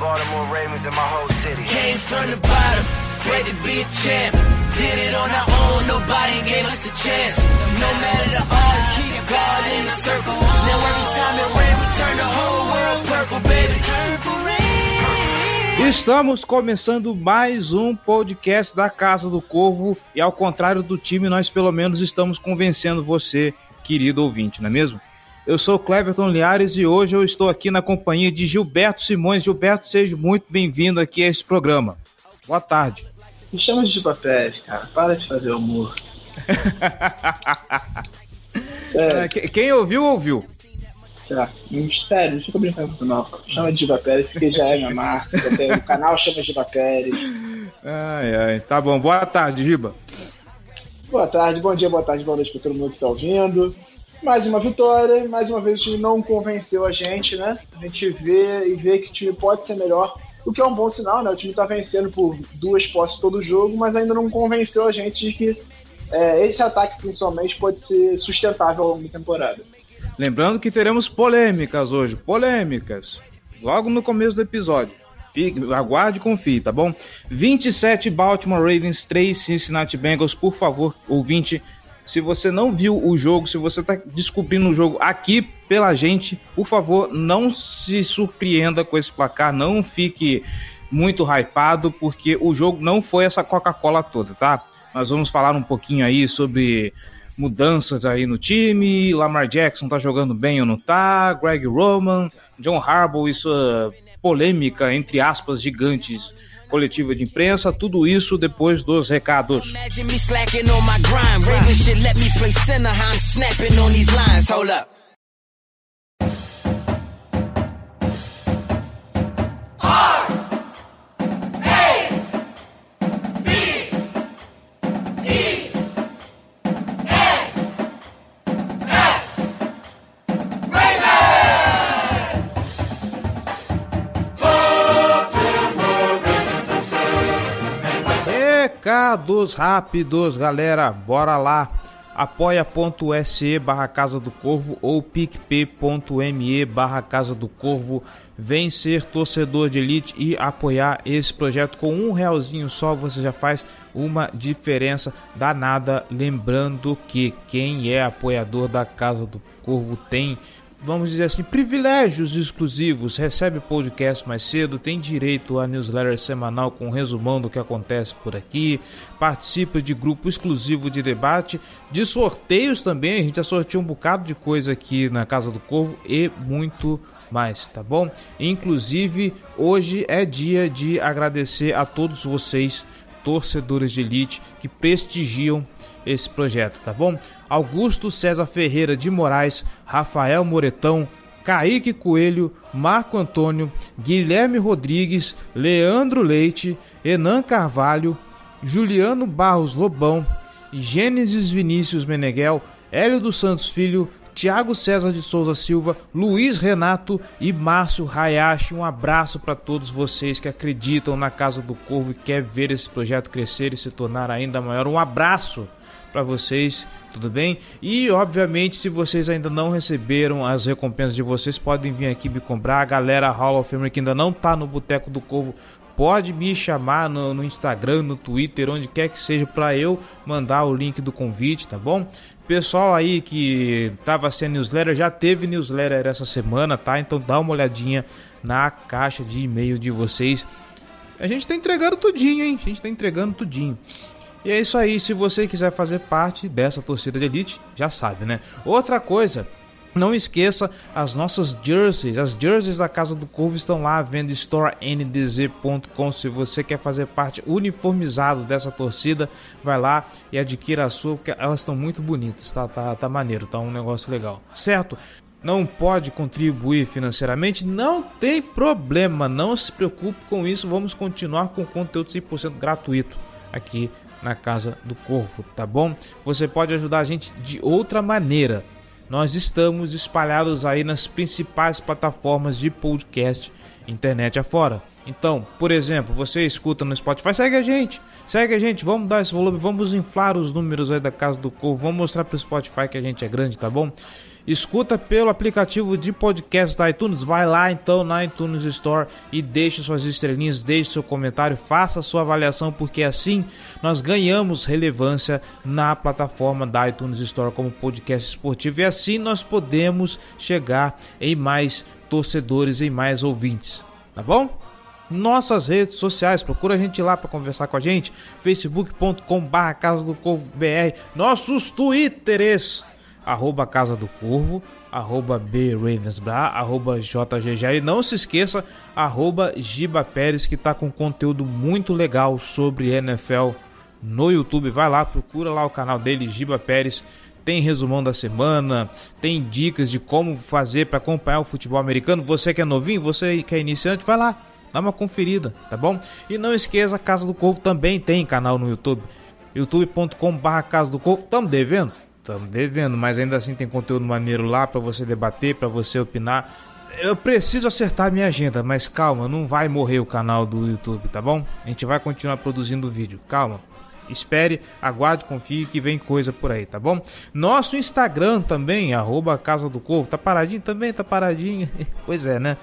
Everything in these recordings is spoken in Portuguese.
Baltimore Ravens and my whole city. Came from the bottom, great to be a champ. Did it on our own, nobody gave us a chance. No matter the odds, keep God in the circle. Now every time it rains, we turn the whole world purple, baby. Purple. Estamos começando mais um podcast da Casa do Corvo e ao contrário do time, nós pelo menos estamos convencendo você, querido ouvinte, não é mesmo? Eu sou Cleverton Liares e hoje eu estou aqui na companhia de Gilberto Simões. Gilberto, seja muito bem-vindo aqui a este programa. Boa tarde. Me chama de papéis, cara. Para de fazer humor. É, que- Quem ouviu, ouviu. Tá. Mistério, não fica brincando com isso não. Chama de Diva Pérez, porque já é minha marca. O canal chama de Diva Pérez. Ai, ai, tá bom. Boa tarde, Giba. Boa tarde, bom dia, boa tarde, boa noite pra todo mundo que tá ouvindo. Mais uma vitória, mais uma vez o time não convenceu a gente, né? A gente vê e vê que o time pode ser melhor, o que é um bom sinal, né? O time tá vencendo por duas posses todo jogo, mas ainda não convenceu a gente de que é, esse ataque, principalmente, pode ser sustentável ao longo da temporada. Lembrando que teremos polêmicas hoje. Polêmicas. Logo no começo do episódio. Fique, aguarde e confie, tá bom? 27 Baltimore Ravens, 3 Cincinnati Bengals. Por favor, ouvinte, se você não viu o jogo, se você tá descobrindo o jogo aqui pela gente, por favor, não se surpreenda com esse placar. Não fique muito hypado, porque o jogo não foi essa Coca-Cola toda, tá? Nós vamos falar um pouquinho aí sobre mudanças aí no time, Lamar Jackson tá jogando bem ou não tá, Greg Roman, John Harbaugh e sua polêmica, entre aspas, gigantes, coletiva de imprensa, tudo isso depois dos recados. Imagine me slacking on my grind. Raven should let me play center. I'm snapping on these lines. Hold up. Recados rápidos, galera, bora lá. apoia.se barra Casa do Corvo ou picp.me barra Casa do Corvo. Vem ser torcedor de elite e apoiar esse projeto com um realzinho só você já faz uma diferença danada. Lembrando que quem é apoiador da Casa do Corvo tem vamos dizer assim, privilégios exclusivos, recebe podcast mais cedo, tem direito a newsletter semanal com um resumão do que acontece por aqui, participa de grupo exclusivo de debate, de sorteios também, a gente já sorteou um bocado de coisa aqui na Casa do Corvo e muito mais, tá bom? Inclusive, hoje é dia de agradecer a todos vocês torcedores de elite que prestigiam esse projeto, tá bom? Augusto César Ferreira de Moraes, Rafael Moretão, Kaique Coelho, Marco Antônio, Guilherme Rodrigues, Leandro Leite, Enan Carvalho, Juliano Barros Lobão, Gênesis Vinícius Meneghel, Hélio dos Santos Filho, Tiago César de Souza Silva, Luiz Renato e Márcio Hayashi. Um abraço para todos vocês que acreditam na Casa do Corvo e quer ver esse projeto crescer e se tornar ainda maior. Um abraço para vocês, tudo bem? E obviamente, se vocês ainda não receberam as recompensas de vocês, podem vir aqui me comprar. A galera Hall of Famer que ainda não tá no Boteco do Corvo, pode me chamar no, no Instagram, no Twitter, onde quer que seja, para eu mandar o link do convite, tá bom? Pessoal aí que tava sem newsletter, já teve newsletter essa semana, tá? Então dá uma olhadinha na caixa de e-mail de vocês. A gente tá entregando tudinho, hein? A gente tá entregando tudinho. E é isso aí, se você quiser fazer parte dessa torcida de elite, já sabe, né? Outra coisa, não esqueça as nossas jerseys. As jerseys da Casa do Corvo estão lá vendo storendzz.com. Se você quer fazer parte uniformizado dessa torcida, vai lá e adquira a sua, porque elas estão muito bonitas, tá? Tá, tá maneiro, tá um negócio legal, certo? não pode contribuir financeiramente, não tem problema, não se preocupe com isso. Vamos continuar com conteúdo 100% gratuito aqui na Casa do Corvo, tá bom? Você pode ajudar a gente de outra maneira. Nós estamos espalhados aí nas principais plataformas de podcast internet afora. Então, por exemplo, você escuta no Spotify, segue a gente, segue a gente, vamos dar esse volume, vamos inflar os números aí da Casa do Corvo, vamos mostrar pro Spotify que a gente é grande, tá bom? Escuta pelo aplicativo de podcast da iTunes, vai lá então na iTunes Store e deixe suas estrelinhas, deixe seu comentário, faça sua avaliação, porque assim nós ganhamos relevância na plataforma da iTunes Store como podcast esportivo e assim nós podemos chegar em mais torcedores, em mais ouvintes, tá bom? nossas redes sociais. Procura a gente lá para conversar com a gente. facebook.com/barra Casa do Corvo BR. Nossos twitters arroba Casa do Corvo, arroba B Ravensbra, arroba JGG. E não se esqueça, arroba Giba Pérez, que está com conteúdo muito legal sobre NFL no YouTube. Vai lá, procura lá o canal dele, Giba Pérez. Tem resumão da semana, tem dicas de como fazer para acompanhar o futebol americano. Você que é novinho, você que é iniciante, vai lá, dá uma conferida, tá bom? E não esqueça, Casa do Corvo também tem canal no YouTube. youtube.com/barra Casa do Corvo. Estamos devendo? Estamos devendo, mas ainda assim tem conteúdo maneiro lá para você debater, para você opinar. Eu preciso acertar minha agenda, mas calma, não vai morrer o canal do YouTube, tá bom? A gente vai continuar produzindo vídeo, calma. Espere, aguarde, confie que vem coisa por aí, tá bom? Nosso Instagram também, arroba Casa do Corvo, tá paradinho também? Tá paradinho? pois é, né?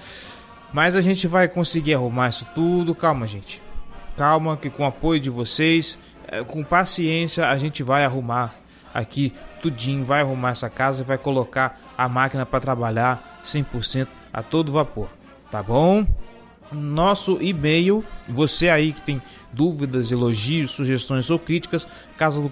Mas a gente vai conseguir arrumar isso tudo, calma, gente. Calma, que com o apoio de vocês, eh, com paciência, a gente vai arrumar aqui tudinho, vai arrumar essa casa e vai colocar a máquina para trabalhar 100% a todo vapor, tá bom? Nosso e-mail, você aí que tem dúvidas, elogios, sugestões ou críticas, casa do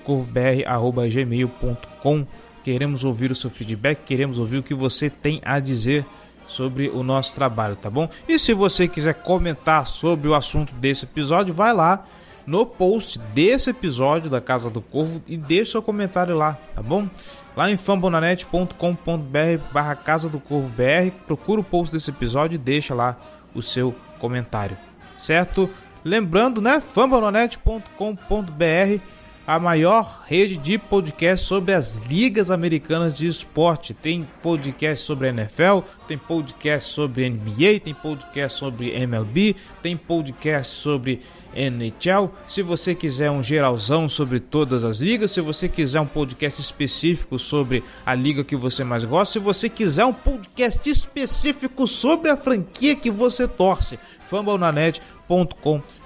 gmail.com. Queremos ouvir o seu feedback, queremos ouvir o que você tem a dizer sobre o nosso trabalho, tá bom? E se você quiser comentar sobre o assunto desse episódio, vai lá no post desse episódio da Casa do Corvo e deixe seu comentário lá, tá bom? Lá em fambonanet.com.br barra Casa do Corvo BR, procura o post desse episódio e deixa lá o seu comentário, certo? Lembrando, né, fambonanet.com.br a maior rede de podcast sobre as ligas americanas de esporte. Tem podcast sobre NFL, tem podcast sobre NBA, tem podcast sobre MLB, tem podcast sobre NHL. Se você quiser um geralzão sobre todas as ligas, se você quiser um podcast específico sobre a liga que você mais gosta, se você quiser um podcast específico sobre a franquia que você torce, fambonanet.com.br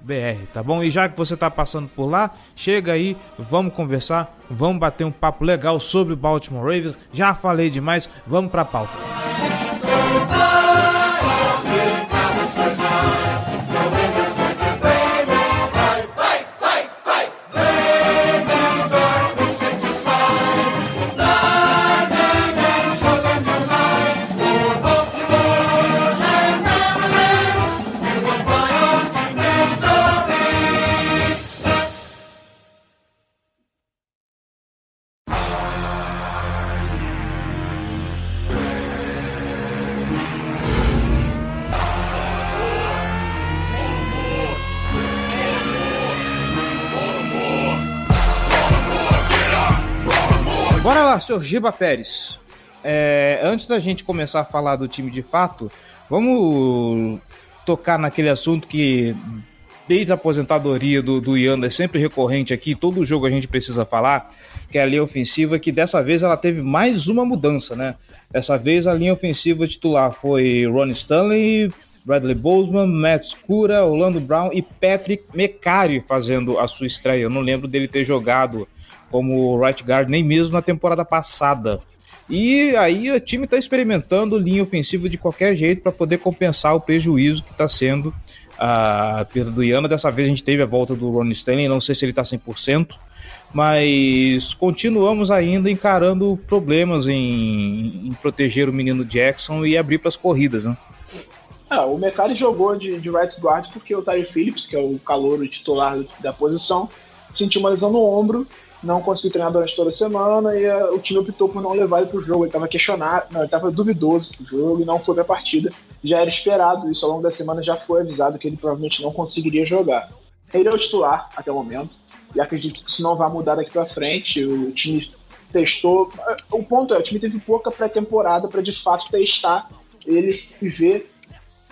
br tá bom? E já que você está passando por lá, chega aí, vamos conversar, vamos bater um papo legal sobre o Baltimore Ravens. Já falei demais, vamos para a pauta. Senhor Giba Pérez, é, antes da gente começar a falar do time de fato, vamos tocar naquele assunto que desde a aposentadoria do, do Ian é sempre recorrente aqui, todo jogo a gente precisa falar, que é a linha ofensiva, que dessa vez ela teve mais uma mudança, né? Dessa vez a linha ofensiva titular foi Ron Stanley, Bradley Bozeman, Matt Scura, Orlando Brown e Patrick Mecari fazendo a sua estreia. Eu não lembro dele ter jogado como right guard, nem mesmo na temporada passada. E aí o time está experimentando linha ofensiva de qualquer jeito para poder compensar o prejuízo que está sendo a perda do Iana. Dessa vez a gente teve a volta do Ron Stanley, não sei se ele está 100%, mas continuamos ainda encarando problemas em, em, proteger o menino Jackson e abrir para as corridas, né? Ah, o Mecari jogou de, de right guard porque o Ty Phillips, que é o calor titular da posição, sentiu uma lesão no ombro não conseguiu treinar durante toda a semana e uh, o time optou por não levar ele para o jogo. Ele estava questionado, não, ele estava duvidoso pro jogo e não foi para a partida. Já era esperado isso ao longo da semana, já foi avisado que ele provavelmente não conseguiria jogar. Ele é o titular até o momento e acredito que isso não vai mudar daqui para frente. O time testou. O ponto é, o time teve pouca pré-temporada para de fato testar ele e ver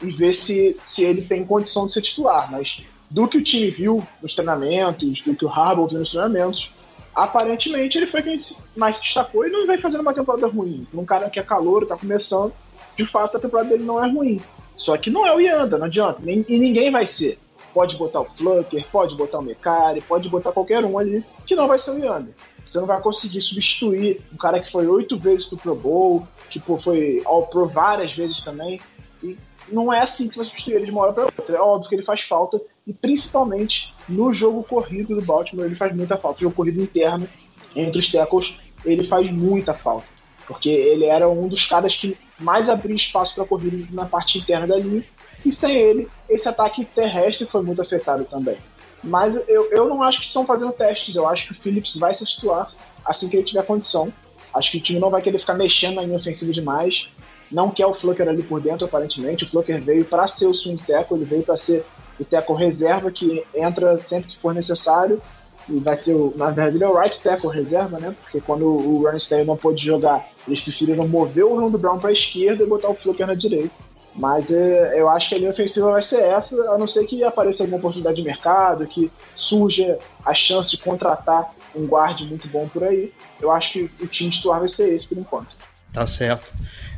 e ver se, se ele tem condição de ser titular. Mas do que o time viu nos treinamentos, do que o Harbaugh viu nos treinamentos, aparentemente ele foi quem mais destacou e não vem fazendo uma temporada ruim. Um cara que é calor, está começando, de fato a temporada dele não é ruim. Só que não é o Yanda, não adianta. Nem, e ninguém vai ser. Pode botar o Flucker, pode botar o Mecari, pode botar qualquer um ali, que não vai ser o Yanda. Você não vai conseguir substituir um cara que foi oito vezes pro Pro Bowl, que pô, foi ao Pro várias vezes também. E não é assim que você vai substituir ele de uma hora para outra. É óbvio que ele faz falta, e principalmente no jogo corrido do Baltimore, ele faz muita falta. O jogo corrido interno, entre os tackles, ele faz muita falta. Porque ele era um dos caras que mais abria espaço para corrida na parte interna da linha. E sem ele, esse ataque terrestre foi muito afetado também. Mas eu, eu não acho que estão fazendo testes. Eu acho que o Phillips vai se titular assim que ele tiver condição. Acho que o time não vai querer ficar mexendo na linha ofensiva demais. Não quer o Flucker ali por dentro, aparentemente. O Flucker veio para ser o swing tackle, ele veio para ser o tackle reserva que entra sempre que for necessário. E vai ser, na verdade, ele é o right tackle reserva, né? Porque quando o Ernstein não pôde jogar, eles preferiram mover o Rondo Brown para a esquerda e botar o Fluker na direita. Mas é, eu acho que a linha ofensiva vai ser essa, a não ser que apareça alguma oportunidade de mercado, que surja a chance de contratar um guarde muito bom por aí. Eu acho que o time titular vai ser esse por enquanto. Tá certo.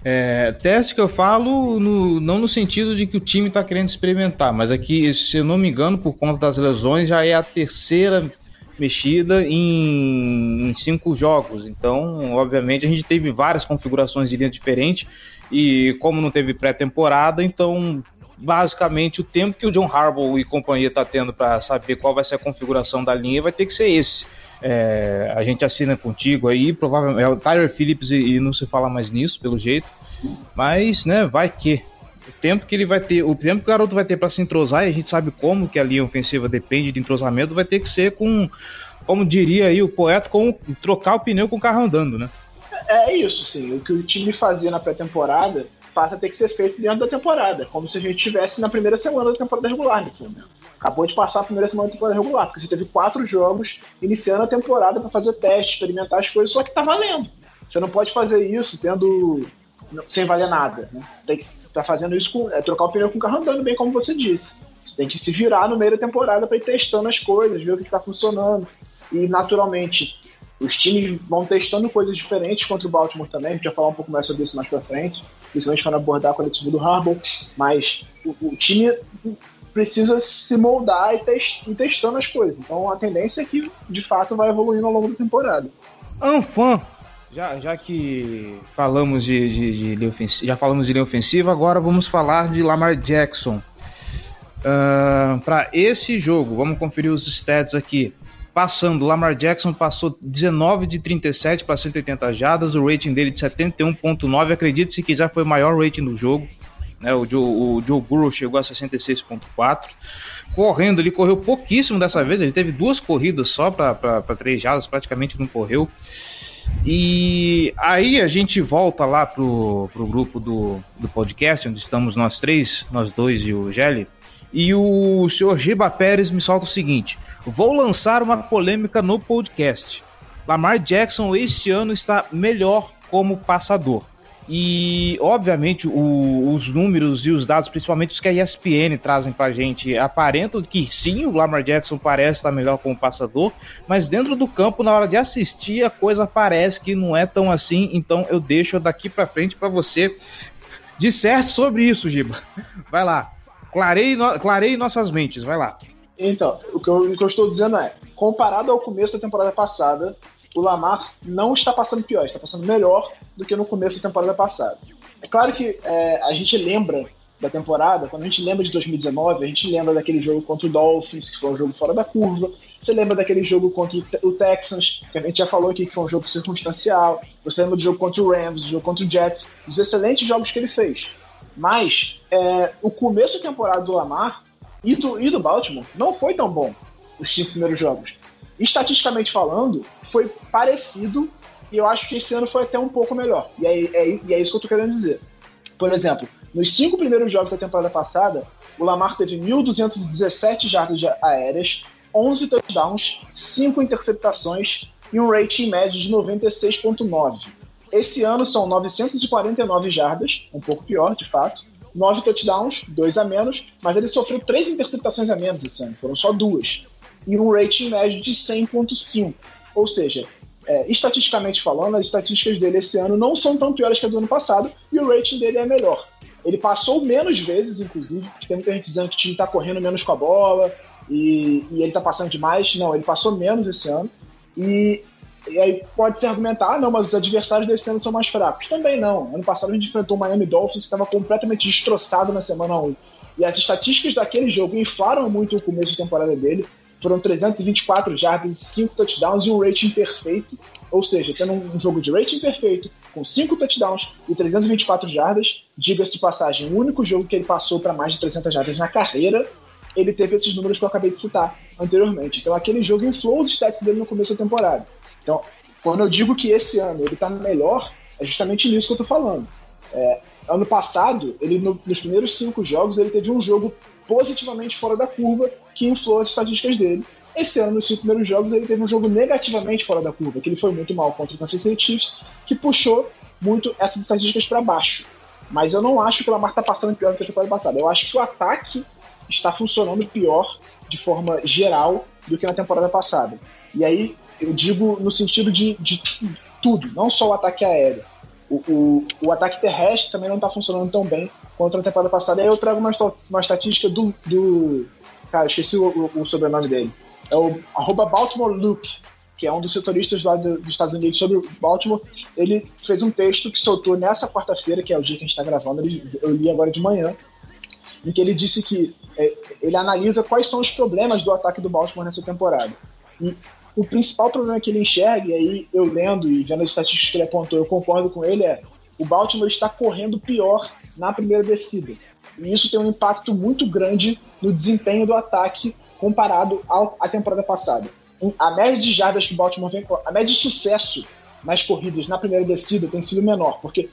É, teste que eu falo, no, não no sentido de que o time está querendo experimentar, mas aqui, se eu não me engano, por conta das lesões, já é a terceira mexida em, em cinco jogos. Então, obviamente, a gente teve várias configurações de linha diferentes e como não teve pré-temporada, então basicamente o tempo que o John Harbaugh e companhia está tendo para saber qual vai ser a configuração da linha vai ter que ser esse. É, a gente assina contigo aí, provavelmente é o Tyler Phillips e, e, não se fala mais nisso, pelo jeito. Mas, né, vai que. O tempo que ele vai ter, o tempo que o garoto vai ter para se entrosar, e a gente sabe como que a linha ofensiva depende de entrosamento, vai ter que ser com, como diria aí o poeta, com trocar o pneu com o carro andando, né? É, é isso, sim. O que o time fazia na pré-temporada passa a ter que ser feito dentro da temporada, como se a gente estivesse na primeira semana da temporada regular nesse momento. Acabou de passar a primeira semana da temporada regular, porque você teve quatro jogos iniciando a temporada para fazer teste, experimentar as coisas, só que tá valendo. Você não pode fazer isso tendo sem valer nada. Né? Você tem que estar tá fazendo isso com é, trocar o pneu com o carro andando, bem como você disse. Você tem que se virar no meio da temporada para ir testando as coisas, ver o que está funcionando. E naturalmente os times vão testando coisas diferentes contra o Baltimore também. A gente vai falar um pouco mais sobre isso mais para frente principalmente quando abordar a coletiva do Harbaugh, mas o, o time precisa se moldar e, test, testando as coisas. Então a tendência é que, de fato, vai evoluindo ao longo da temporada. Anfã, já, já que falamos de, de, de, de ofensiva, já falamos de linha ofensiva, agora vamos falar de Lamar Jackson. Uh, para esse jogo, vamos conferir os stats aqui passando. Lamar Jackson passou 19 de 37 para 180 jadas, o rating dele de 71.9. Acredite-se que já foi o maior rating do jogo. Né? O, Joe, o Joe Burrow chegou a 66.4. Correndo, ele correu pouquíssimo dessa vez. Ele teve duas corridas só para três jadas, praticamente não correu. E aí a gente volta lá pro, pro grupo do, do podcast, onde estamos nós três, nós dois e o Gelli. E o senhor Giba Pérez me solta o seguinte: Vou lançar uma polêmica no podcast. Lamar Jackson este ano está melhor como passador. E, obviamente, o, os números e os dados, principalmente os que a ESPN trazem pra gente, aparentam que sim, o Lamar Jackson parece estar melhor como passador, mas dentro do campo, na hora de assistir, a coisa parece que não é tão assim. Então, eu deixo daqui para frente para você disserte sobre isso, Giba. Vai lá. Clarei, no, clarei nossas mentes, vai lá. Então, o que, eu, o que, eu, estou dizendo é, comparado ao começo da temporada passada, o Lamar não está passando pior, está passando melhor do que no começo da temporada passada. É claro que é, a gente lembra da temporada, quando a gente lembra de 2019, a gente lembra daquele jogo contra o Dolphins, que foi um jogo fora da curva. Você lembra daquele jogo contra o Texans, que a gente já falou aqui que foi um jogo circunstancial. Você lembra do jogo contra o Rams, do jogo contra o Jets, dos excelentes jogos que ele fez. Mas é, o começo da temporada do Lamar e do, e do Baltimore não foi tão bom os cinco primeiros jogos. estatisticamente falando, foi parecido e eu acho que esse ano foi até um pouco melhor. E é, é, e é isso que eu tô querendo dizer. Por exemplo, nos cinco primeiros jogos da temporada passada, o Lamar teve 1.217 jardas aéreas, 11 touchdowns, 5 interceptações e um rating médio de 96.9. Esse ano são 949 jardas, um pouco pior, de fato, 9 touchdowns, 2 a menos, mas ele sofreu 3 interceptações a menos esse ano, foram só duas. E um rating médio de 100.5. Ou seja, é, estatisticamente falando, as estatísticas dele esse ano não são tão piores que a do ano passado e o rating dele é melhor. Ele passou menos vezes, inclusive, tem muita gente dizendo que o time está correndo menos com a bola e, e ele está passando demais. Não, ele passou menos esse ano. E, e aí pode se argumentar, ah, não, mas os adversários desse ano são mais fracos. Também não. Ano passado a gente enfrentou o Miami Dolphins que estava completamente destroçado na semana 1. E as estatísticas daquele jogo inflaram muito o começo da temporada dele. Foram 324 jardas, 5 touchdowns e um rating perfeito. Ou seja, tendo um jogo de rating perfeito, com 5 touchdowns e 324 jardas, diga-se de passagem, o único jogo que ele passou para mais de 300 jardas na carreira, ele teve esses números que eu acabei de citar anteriormente. Então aquele jogo inflou os stats dele no começo da temporada. Então, quando eu digo que esse ano ele está melhor, é justamente nisso que eu estou falando. É, ano passado, ele no, nos primeiros cinco jogos, ele teve um jogo positivamente fora da curva que inflou as estatísticas dele. Esse ano, nos cinco primeiros jogos, ele teve um jogo negativamente fora da curva, que ele foi muito mal contra o Kansas City Chiefs, que puxou muito essas estatísticas para baixo. Mas eu não acho que o Lamar está passando pior do que a temporada passada. Eu acho que o ataque está funcionando pior de forma geral do que na temporada passada. E aí eu digo no sentido de, de tudo, não só o ataque aéreo. O, o, o ataque terrestre também não está funcionando tão bem quanto na temporada passada. E aí eu trago uma, uma estatística do, do Cara, esqueci o, o, o sobrenome dele. É o arroba Baltimore Luke, que é um dos setoristas lá do, dos Estados Unidos sobre o Baltimore. Ele fez um texto que soltou nessa quarta-feira, que é o dia que a gente está gravando, ele, eu li agora de manhã, em que ele disse que é, ele analisa quais são os problemas do ataque do Baltimore nessa temporada. E o principal problema que ele enxerga, e aí eu lendo e vendo as estatísticas que ele apontou, eu concordo com ele, é o Baltimore está correndo pior na primeira descida. E isso tem um impacto muito grande no desempenho do ataque comparado à temporada passada. A média de jardas que o Baltimore vem, a média de sucesso nas corridas na primeira descida tem sido menor, porque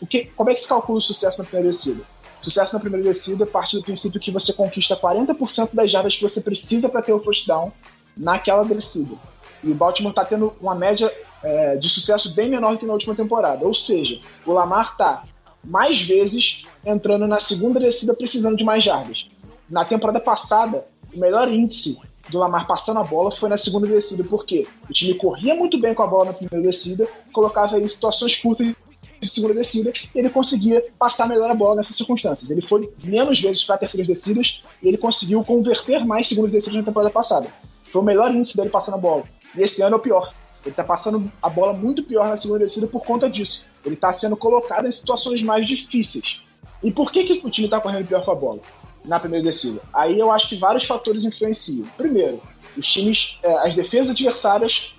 o que, como é que se calcula o sucesso na primeira descida? Sucesso na primeira descida parte do princípio que você conquista 40% das jardas que você precisa para ter o first down naquela descida. E o Baltimore está tendo uma média é, de sucesso bem menor que na última temporada. Ou seja, o Lamar está mais vezes entrando na segunda descida precisando de mais jardas. Na temporada passada, o melhor índice do Lamar passando a bola foi na segunda descida, porque o time corria muito bem com a bola na primeira descida, colocava ele em situações curtas de segunda descida, e ele conseguia passar melhor a bola nessas circunstâncias. Ele foi menos vezes para terceiras descidas e ele conseguiu converter mais segundas descidas na temporada passada. Foi o melhor índice dele passando a bola. E esse ano é o pior. Ele está passando a bola muito pior na segunda descida por conta disso. Ele está sendo colocado em situações mais difíceis. E por que, que o time está correndo pior com a bola na primeira descida? Aí eu acho que vários fatores influenciam. Primeiro, os times, é, as defesas adversárias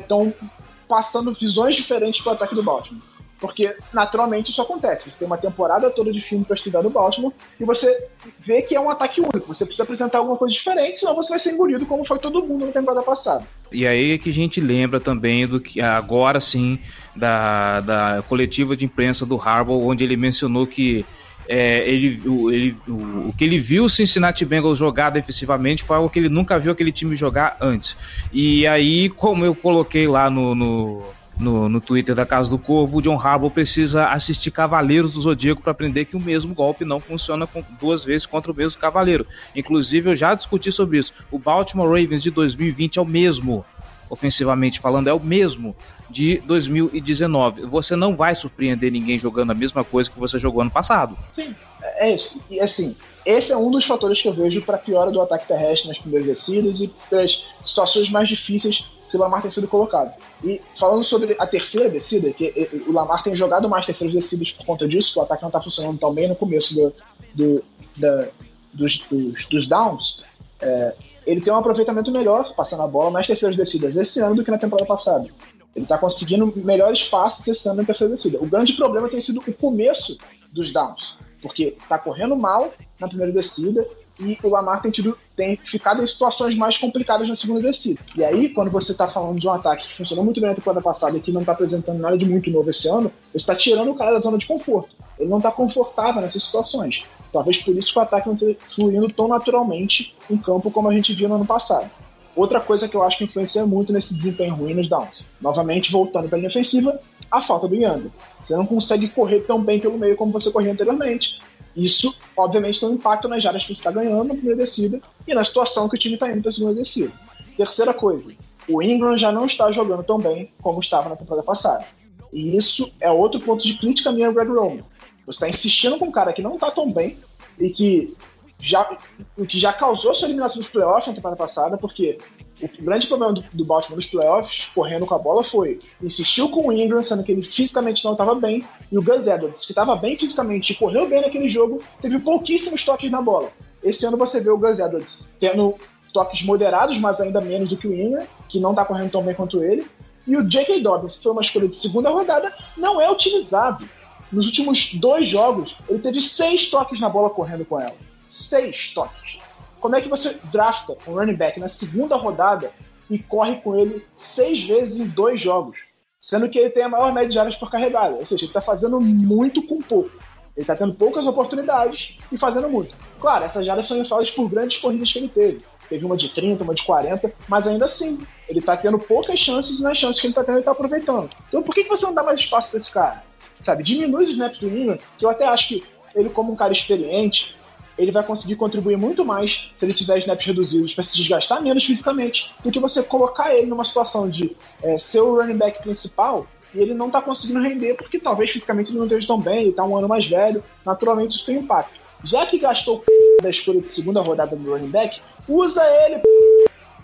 estão é, passando visões diferentes para o ataque do Baltimore. Porque, naturalmente, isso acontece. Você tem uma temporada toda de filme para estudar no Baltimore e você vê que é um ataque único. Você precisa apresentar alguma coisa diferente, senão você vai ser engolido como foi todo mundo na temporada passada. E aí é que a gente lembra também do que agora sim da, da coletiva de imprensa do Harbaugh, onde ele mencionou que é, ele, o, ele, o, o, que ele viu o Cincinnati Bengals jogar defensivamente foi algo que ele nunca viu aquele time jogar antes. E aí, como eu coloquei lá no, no no, no Twitter da Casa do Corvo, o John Harbaugh precisa assistir Cavaleiros do Zodíaco para aprender que o mesmo golpe não funciona com, duas vezes contra o mesmo cavaleiro. Inclusive, eu já discuti sobre isso. O Baltimore Ravens de 2020 é o mesmo, ofensivamente falando, é o mesmo de 2019. Você não vai surpreender ninguém jogando a mesma coisa que você jogou ano passado. Sim, é isso. E assim, esse é um dos fatores que eu vejo para piora do ataque terrestre nas primeiras descidas e das situações mais difíceis que o Lamar tem sido colocado. E falando sobre a terceira descida, que o Lamar tem jogado mais terceiras descidas por conta disso, que o ataque não está funcionando tão bem no começo do, do da, dos, dos, dos, downs, é, ele tem um aproveitamento melhor passando a bola nas terceiras descidas esse ano do que na temporada passada. Ele está conseguindo melhores passes esse ano na terceira descida. O grande problema tem sido o começo dos downs, porque está correndo mal na primeira descida, e o Lamar tem, tido, tem ficado em situações mais complicadas na segunda descida. E aí, quando você está falando de um ataque que funcionou muito bem na temporada passada e que não está apresentando nada de muito novo esse ano, você está tirando o cara da zona de conforto. Ele não está confortável nessas situações. Talvez por isso que o ataque não esteja fluindo tão naturalmente em campo como a gente viu no ano passado. Outra coisa que eu acho que influencia muito nesse desempenho ruim nos downs. Novamente, voltando para a linha ofensiva, a falta do Young. Você não consegue correr tão bem pelo meio como você corria anteriormente. Isso, obviamente, tem um impacto nas áreas que você está ganhando na primeira descida e na situação que o time está indo para a segunda descida. Terceira coisa, o Ingram já não está jogando tão bem como estava na temporada passada. E isso é outro ponto de crítica minha ao Greg Roman. Você está insistindo com um cara que não está tão bem e que já, que já causou sua eliminação dos playoffs na temporada passada, porque o grande problema do, do Baltimore nos playoffs, correndo com a bola, foi insistiu com o Ingram, sendo que ele fisicamente não estava bem, e o Gus Edwards, que estava bem fisicamente e correu bem naquele jogo, teve pouquíssimos toques na bola. Esse ano você vê o Gus Edwards tendo toques moderados, mas ainda menos do que o Ingram, que não está correndo tão bem quanto ele. E o J.K. Dobbins, que foi uma escolha de segunda rodada, não é utilizado. Nos últimos dois jogos, ele teve seis toques na bola correndo com ela. Seis toques. Como é que você drafta um running back na segunda rodada e corre com ele seis vezes em dois jogos? Sendo que ele tem a maior média de áreas por carregada. Ou seja, ele está fazendo muito com pouco. Ele está tendo poucas oportunidades e fazendo muito. Claro, essas áreas são infladas por grandes corridas que ele teve. Teve uma de 30, uma de 40, mas ainda assim, ele está tendo poucas chances e nas chances que ele está tendo, ele está aproveitando. Então por que, você não dá mais espaço para esse cara? Sabe, diminui os snaps do Ingram, que eu até acho que ele, como um cara experiente, ele vai conseguir contribuir muito mais se ele tiver snaps reduzidos para se desgastar menos fisicamente do que você colocar ele numa situação de é, ser o running back principal e ele não está conseguindo render porque talvez fisicamente ele não esteja tão bem, ele está um ano mais velho, naturalmente isso tem impacto. Já que gastou da escolha de segunda rodada do running back, usa ele,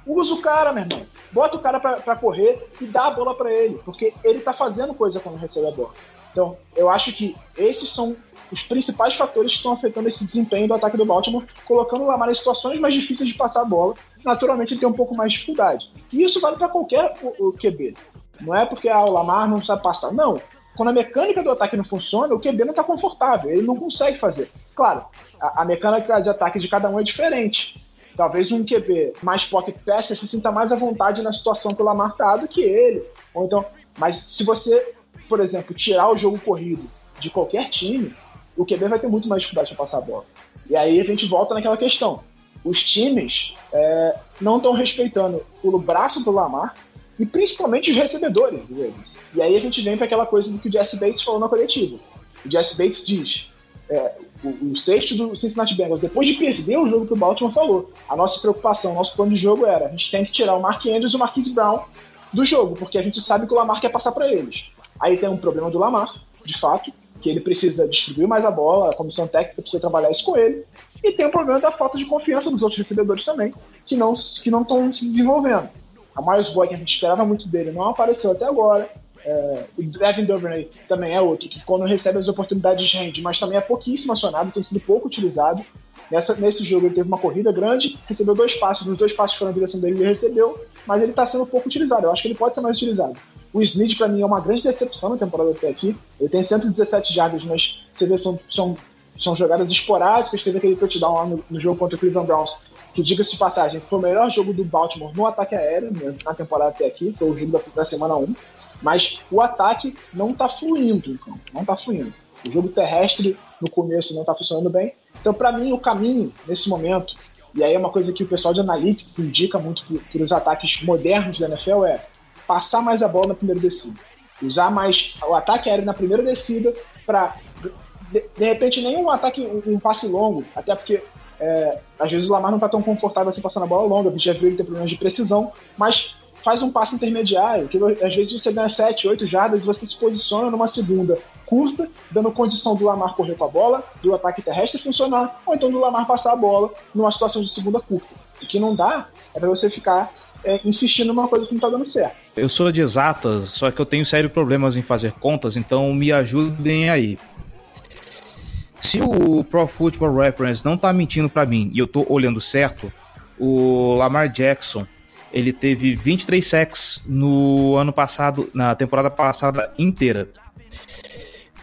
usa o cara, meu irmão. Bota o cara para correr e dá a bola para ele, porque ele está fazendo coisa quando recebe a bola. Então, eu acho que esses são os principais fatores que estão afetando esse desempenho do ataque do Baltimore, colocando o Lamar em situações mais difíceis de passar a bola. Naturalmente, ele tem um pouco mais de dificuldade. E isso vale para qualquer QB. Não é porque ah, o Lamar não sabe passar. Não. Quando a mecânica do ataque não funciona, o QB não está confortável, ele não consegue fazer. Claro, a, a, mecânica de ataque de cada um é diferente. Talvez um QB mais pocket passer se sinta mais à vontade na situação que o Lamar está do que ele. Ou então, mas se você, por exemplo, tirar o jogo corrido de qualquer time, o QB vai ter muito mais dificuldade para passar a bola. E aí a gente volta naquela questão. Os times é, não estão respeitando o braço do Lamar e principalmente os recebedores deles. E aí a gente vem para aquela coisa do que o Jesse Bates falou na coletiva. O Jesse Bates diz: é, o, o sexto do Cincinnati Bengals, depois de perder o jogo que o Baltimore falou, a nossa preocupação, nosso plano de jogo era: a gente tem que tirar o Mark Andrews e o Marquise Brown do jogo, porque a gente sabe que o Lamar quer passar para eles. Aí tem um problema do Lamar, de fato, que ele precisa distribuir mais a bola, a comissão técnica precisa trabalhar isso com ele. E tem o problema da falta de confiança dos outros recebedores também, que não que não estão se desenvolvendo. A Miles Boy, que a gente esperava muito dele, não apareceu até agora. É, o Devin Duvernay também é outro, que quando recebe as oportunidades rende, mas também é pouquíssimo acionado, tem sido pouco utilizado. Nessa, nesse jogo ele teve uma corrida grande, recebeu dois passos, os dois passos foram na direção dele, ele recebeu, mas ele está sendo pouco utilizado. Eu acho que ele pode ser mais utilizado. O Snead, para mim, é uma grande decepção na temporada até aqui. Ele tem 117 jardas, mas você vê, são, são, são jogadas esporádicas. Teve aquele touchdown lá no, no jogo contra o Cleveland Browns, que, diga-se de passagem, foi o melhor jogo do Baltimore no ataque aéreo né, na temporada até aqui. Foi o jogo da, da semana 1. Mas o ataque não está fluindo, então, não está fluindo. O jogo terrestre no começo não está funcionando bem. Então, para mim, o caminho nesse momento, e aí é uma coisa que o pessoal de analytics indica muito para os ataques modernos da NFL, é passar mais a bola na primeira descida. Usar mais o ataque aéreo na primeira descida para, de, de, repente, nem um ataque, um, um passe longo, até porque é, às vezes o Lamar não está tão confortável assim passando a bola longa, a gente já viu ele ter problemas de precisão, mas faz um passe intermediário, que às vezes você ganha 7, 8 jardas e você se posiciona numa segunda curta, dando condição do Lamar correr com a bola, do ataque terrestre funcionar, ou então do Lamar passar a bola numa situação de segunda curta. O que não dá é para você ficar é, insistindo numa coisa que não tá dando certo. Eu sou de exatas, só que eu tenho sérios problemas em fazer contas, então me ajudem aí. Se o Pro Football Reference não tá mentindo para mim e eu tô olhando certo, o Lamar Jackson ele teve 23 sacks no ano passado, na temporada passada inteira.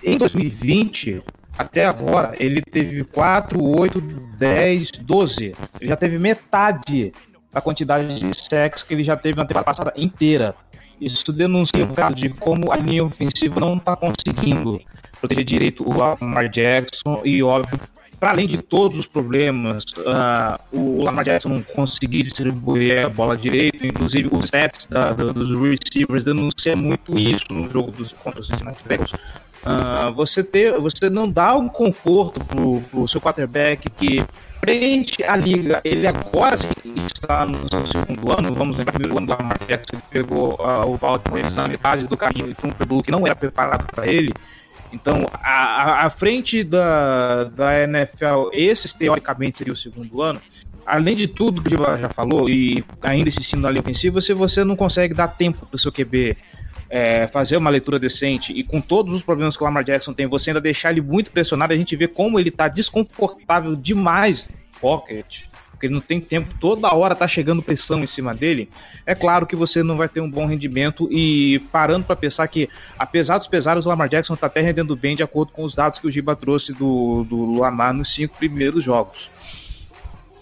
Em 2020, até agora, ele teve 4, 8, 10, 12. Ele já teve metade da quantidade de sacks que ele já teve na temporada passada inteira. Isso denuncia o caso de como a linha ofensiva não está conseguindo proteger direito o Lamar Jackson e, óbvio, para além de todos os problemas, uh, o Lamar Jackson não conseguir distribuir a bola direito, inclusive os stats da, da, dos receivers denunciam muito isso no jogo dos contra os Cincinnati Bengals. Uh, você, ter, você não dá um conforto pro, pro seu quarterback que frente à liga, ele agora está no seu segundo ano, vamos lembrar, primeiro ano do Lamar Jackson, ele pegou uh, o Baltimore na metade do caminho e um que não era preparado para ele, então, a, a frente da, da NFL, esse teoricamente seria o segundo ano. Além de tudo que o já falou, e ainda insistindo na linha ofensiva, se você não consegue dar tempo para o seu QB é, fazer uma leitura decente e com todos os problemas que o Lamar Jackson tem, você ainda deixar ele muito pressionado, a gente vê como ele está desconfortável demais pocket porque não tem tempo, toda hora tá chegando pressão em cima dele, é claro que você não vai ter um bom rendimento e parando para pensar que, apesar dos pesares, o Lamar Jackson tá até rendendo bem de acordo com os dados que o Giba trouxe do, do Lamar nos cinco primeiros jogos.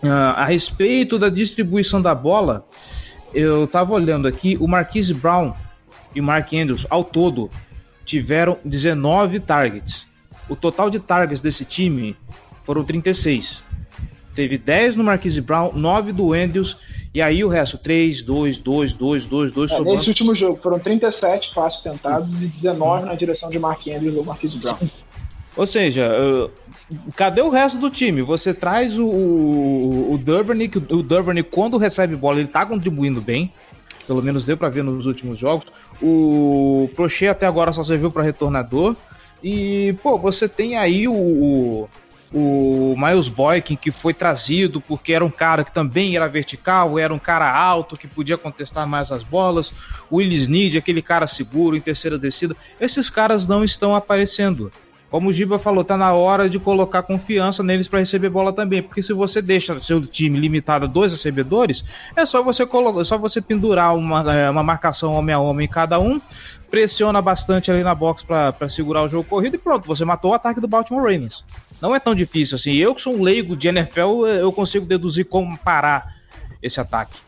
Uh, a respeito da distribuição da bola, eu tava olhando aqui, o Marquise Brown e o Mark Andrews, ao todo, tiveram 19 targets. O total de targets desse time foram 36 teve 10 no Marquise Brown, 9 do Andrews, e aí o resto, 3, 2, 2, 2, 2, 2 é, Nesse último jogo foram 37 passos tentados e 19 na direção de Mark Andrews ou Marquise Brown. Ou seja, cadê o resto do time? Você traz o, o, o Duvernay, o Duvernay quando recebe bola ele tá contribuindo bem, pelo menos deu para ver nos últimos jogos. O Prochet até agora só serviu para retornador. E, pô, você tem aí o, o o Miles Boykin, que foi trazido porque era um cara que também era vertical, era um cara alto, que podia contestar mais as bolas. O Willis Need, aquele cara seguro em terceira descida. Esses caras não estão aparecendo. Como o Giba falou, tá na hora de colocar confiança neles para receber bola também, porque se você deixa seu time limitado a dois recebedores, é só você colocar, é só você pendurar uma, é, uma marcação homem a homem em cada um, pressiona bastante ali na box para segurar o jogo corrido e pronto, você matou o ataque do Baltimore Ravens. Não é tão difícil assim. Eu que sou um leigo de NFL, eu consigo deduzir como parar esse ataque.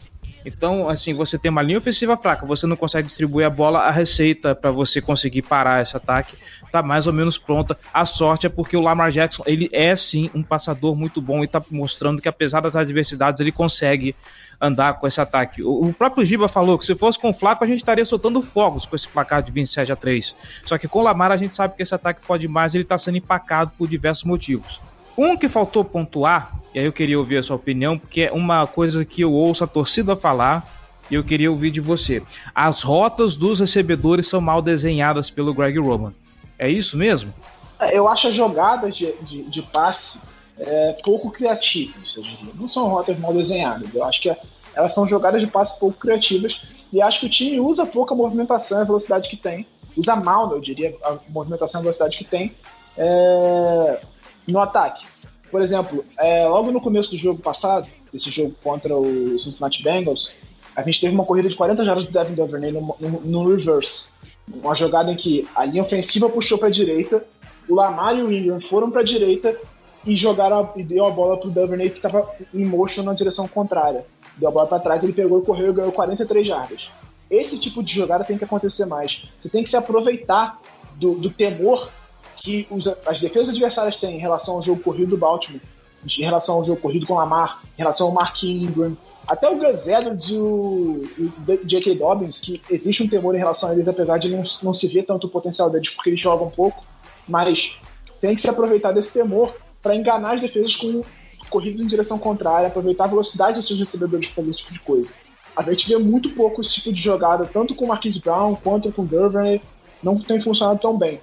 Então, assim, você tem uma linha ofensiva fraca, você não consegue distribuir a bola, a receita para você conseguir parar esse ataque tá mais ou menos pronta. A sorte é porque o Lamar Jackson, ele é sim um passador muito bom e tá mostrando que apesar das adversidades, ele consegue andar com esse ataque. O, próprio Giba falou que se fosse com o Flaco, a gente estaria soltando fogos com esse placar de 27 a 3. Só que com o Lamar a gente sabe que esse ataque pode mais, ele está sendo empacado por diversos motivos. Um que faltou pontuar, e aí eu queria ouvir a sua opinião, porque é uma coisa que eu ouço a torcida falar e eu queria ouvir de você. As rotas dos recebedores são mal desenhadas pelo Greg Roman. É isso mesmo? É, eu acho as jogadas de, de, de passe é, pouco criativas. Não são rotas mal desenhadas. Eu acho que elas são jogadas de passe pouco criativas e acho que o time usa pouca movimentação e velocidade que tem. Usa mal, eu diria, a movimentação e velocidade que tem. É, no ataque. Por exemplo, é, logo no começo do jogo passado, esse jogo contra o Cincinnati Bengals, a gente teve uma corrida de 40 jardas do Devin Duvernay no, no, no, reverse. Uma jogada em que a linha ofensiva puxou para a direita, o Lamar e o Ingram foram para a direita e jogaram e deu a bola para o Duvernay que estava em motion na direção contrária. Deu a bola para trás, ele pegou correu e ganhou 43 jardas. Esse tipo de jogada tem que acontecer mais. Você tem que se aproveitar do, do temor que os, as defesas adversárias têm em relação ao jogo corrido do Baltimore, em relação ao jogo corrido com o Lamar, em relação ao Mark Ingram, até o Gus Edwards e o, o J.K. Dobbins, que existe um temor em relação a eles, apesar de não, não se ver tanto o potencial deles, porque eles jogam pouco, mas tem que se aproveitar desse temor para enganar as defesas com corridas em direção contrária, aproveitar a velocidade dos seus recebedores para fazer esse tipo de coisa. A gente vê muito pouco esse tipo de jogada, tanto com o Marquise Brown quanto com o Duvernay, não tem funcionado tão bem.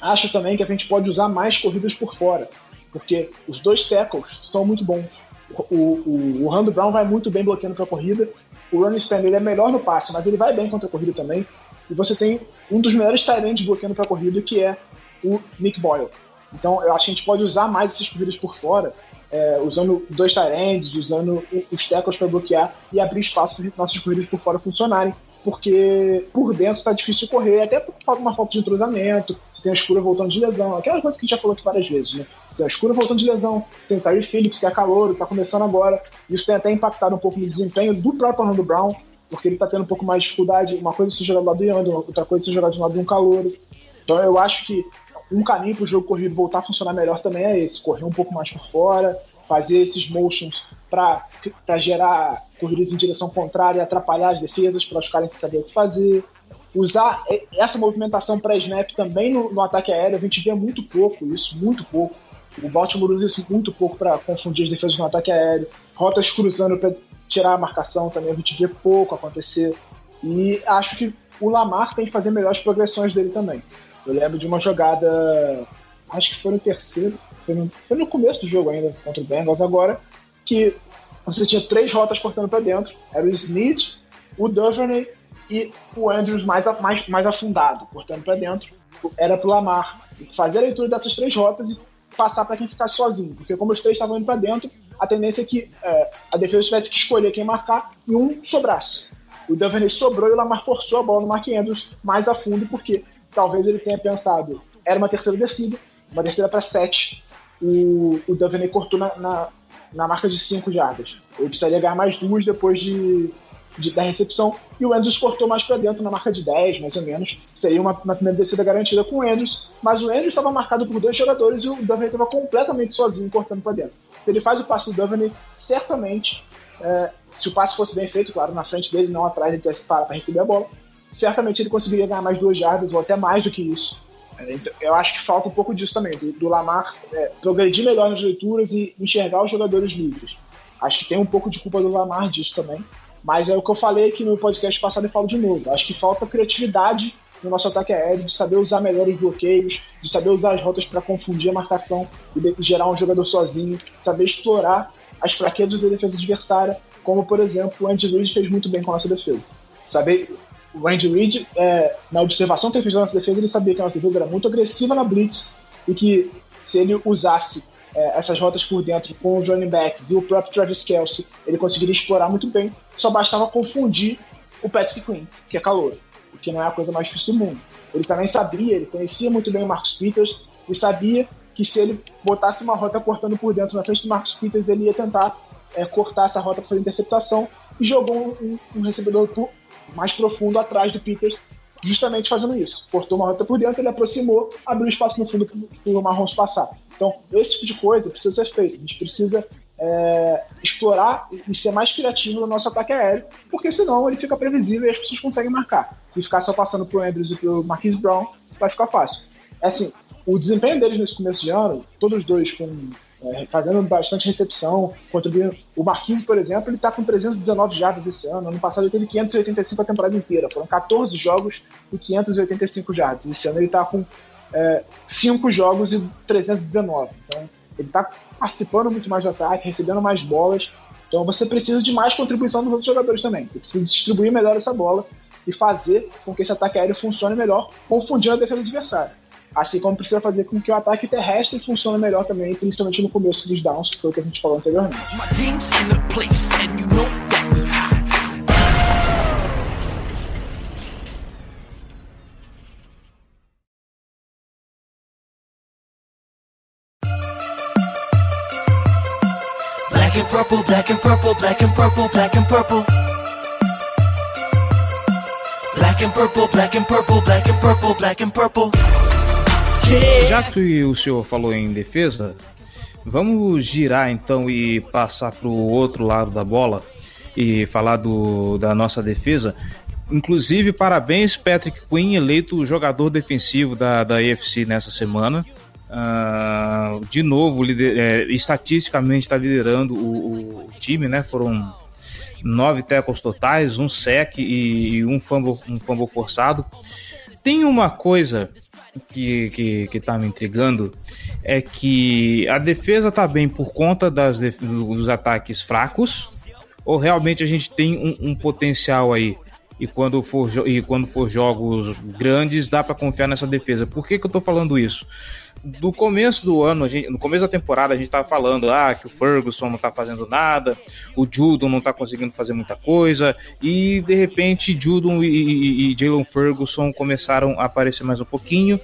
Acho também que a gente pode usar mais corridas por fora, porque os dois tackles são muito bons. O, o, o Rando Brown vai muito bem bloqueando para a corrida, o Ronnie Stan ele é melhor no passe, mas ele vai bem contra a corrida também. E você tem um dos melhores talentos bloqueando para a corrida, que é o Nick Boyle. Então eu acho que a gente pode usar mais essas corridas por fora, é, usando dois talentos, usando os tackles para bloquear e abrir espaço para nossas corridas por fora funcionarem porque por dentro tá difícil correr, até por uma falta de entrosamento, tem a escura voltando de lesão, aquela coisa que a gente já falou aqui várias vezes, né? Tem a escura voltando de lesão, tem o Tyree Phillips, que é calor, está começando agora. Isso tem até impactado um pouco no desempenho do próprio Orlando Brown, porque ele está tendo um pouco mais de dificuldade. Uma coisa é se jogar do lado do Yando, outra coisa é se jogar do lado de um calor. Então eu acho que um caminho para o jogo corrido voltar a funcionar melhor também é esse: correr um pouco mais por fora, fazer esses motions para gerar corridas em direção contrária, atrapalhar as defesas para os caras saber o que fazer. Usar essa movimentação pré-snap também no, no, ataque aéreo, a gente vê muito pouco isso, muito pouco. O Baltimore usa isso muito pouco para confundir as defesas no ataque aéreo. Rotas cruzando para tirar a marcação também a gente vê pouco acontecer. E acho que o Lamar tem que fazer melhores progressões dele também. Eu lembro de uma jogada, acho que foi no terceiro, foi no, foi no começo do jogo ainda contra o Bengals agora, que você tinha três rotas cortando para dentro. Era o Smith, o Duvernay e o Andrews mais, mais, mais afundado, cortando para dentro. Era pro Lamar fazer a leitura dessas três rotas e passar para quem ficasse sozinho. Porque como os três estavam indo para dentro, a tendência é que é, a defesa tivesse que escolher quem marcar e um sobrasse. O Duvernay sobrou e o Lamar forçou a bola no Mark Andrews mais a fundo, porque talvez ele tenha pensado, era uma terceira descida, uma terceira para sete, o, o Duvernay cortou na, na, na marca de cinco jardas. Ele precisaria ganhar mais duas depois de, de da recepção, e o Andrews cortou mais para dentro na marca de 10, mais ou menos. Seria uma, uma primeira descida garantida com o Andrews, mas o Andrews estava marcado por dois jogadores e o Duvernay estava completamente sozinho cortando para dentro. Se ele faz o passe do Duvernay, certamente, é, se o passe fosse bem feito, claro, na frente dele, não atrás, ele tivesse para receber a bola, certamente ele conseguiria ganhar mais duas jardas ou até mais do que isso. É, então, eu acho que falta um pouco disso também, do, do Lamar é, progredir melhor nas leituras e enxergar os jogadores livres. Acho que tem um pouco de culpa do Lamar disso também. Mas é o que eu falei aqui no podcast passado e falo de novo. Acho que falta criatividade no nosso ataque aéreo, de saber usar melhor os bloqueios, de saber usar as rotas para confundir a marcação e gerar um jogador sozinho, saber explorar as fraquezas da defesa adversária, como por exemplo o Andy Reid fez muito bem com a nossa defesa. Saber o Andy Reid, é, na observação que ele fez da nossa defesa, ele sabia que a nossa defesa era muito agressiva na blitz e que se ele usasse é, essas rotas por dentro com os running backs e o próprio Travis Kelsey, ele conseguiria explorar muito bem. Só bastava confundir o Patrick Quinn, que é calor, o que não é a coisa mais difícil do mundo. Ele também sabia, ele conhecia muito bem o Marcus Peters e sabia que se ele botasse uma rota cortando por dentro na frente do Marcus Peters, ele ia tentar é, cortar essa rota para fazer interceptação e jogou um, um recebedor mais profundo atrás do Peters, justamente fazendo isso. Cortou uma rota por dentro, ele aproximou, abriu espaço no fundo para o Marrons passar. Então, esse tipo de coisa precisa ser feito. A gente precisa é, explorar e ser mais criativo no nosso ataque aéreo, porque senão ele fica previsível e as pessoas conseguem marcar. Se ficar só passando pro Andrews e pro Marquise Brown, vai ficar fácil. É assim, o desempenho deles nesse começo de ano, todos os dois com é, fazendo bastante recepção, contribuindo. O Marquise, por exemplo, ele está com 319 jardas esse ano. Ano passado ele teve 585 a temporada inteira. Foram 14 jogos e 585 jardas. Esse ano ele está com é, 5 jogos e 319. Então, ele está participando muito mais do ataque, recebendo mais bolas. Então, você precisa de mais contribuição dos outros jogadores também. Você precisa distribuir melhor essa bola e fazer com que esse ataque aéreo funcione melhor, confundindo a defesa adversária. Assim como precisa fazer com que o ataque terrestre funcione melhor também, principalmente no começo dos downs, que foi o que a gente falou anteriormente. Black and purple, black and purple, black and purple, black and purple. Black and purple, black and purple, black and purple, black and purple. Já que o senhor falou em defesa, vamos girar então e passar para o outro lado da bola e falar do, da nossa defesa. Inclusive, parabéns, Patrick Quinn, eleito jogador defensivo da, da AFC nessa semana. Uh, de novo, lider, é, estatisticamente está liderando o, o, time, né? Foram nove tackles totais, um sec e, e um, fumble, um fumble forçado. Tem uma coisa que, que, que tá me intrigando é que a defesa tá bem por conta das, dos ataques fracos, ou realmente a gente tem um, um potencial aí e quando for, e quando for jogos grandes dá para confiar nessa defesa. Por que, que eu tô falando isso? Do começo do ano, gente, no começo da temporada, a gente tava falando ah, que o Ferguson não tá fazendo nada, o Judon não tá conseguindo fazer muita coisa, e de repente Judon e, e, e Jalen Ferguson começaram a aparecer mais um pouquinho.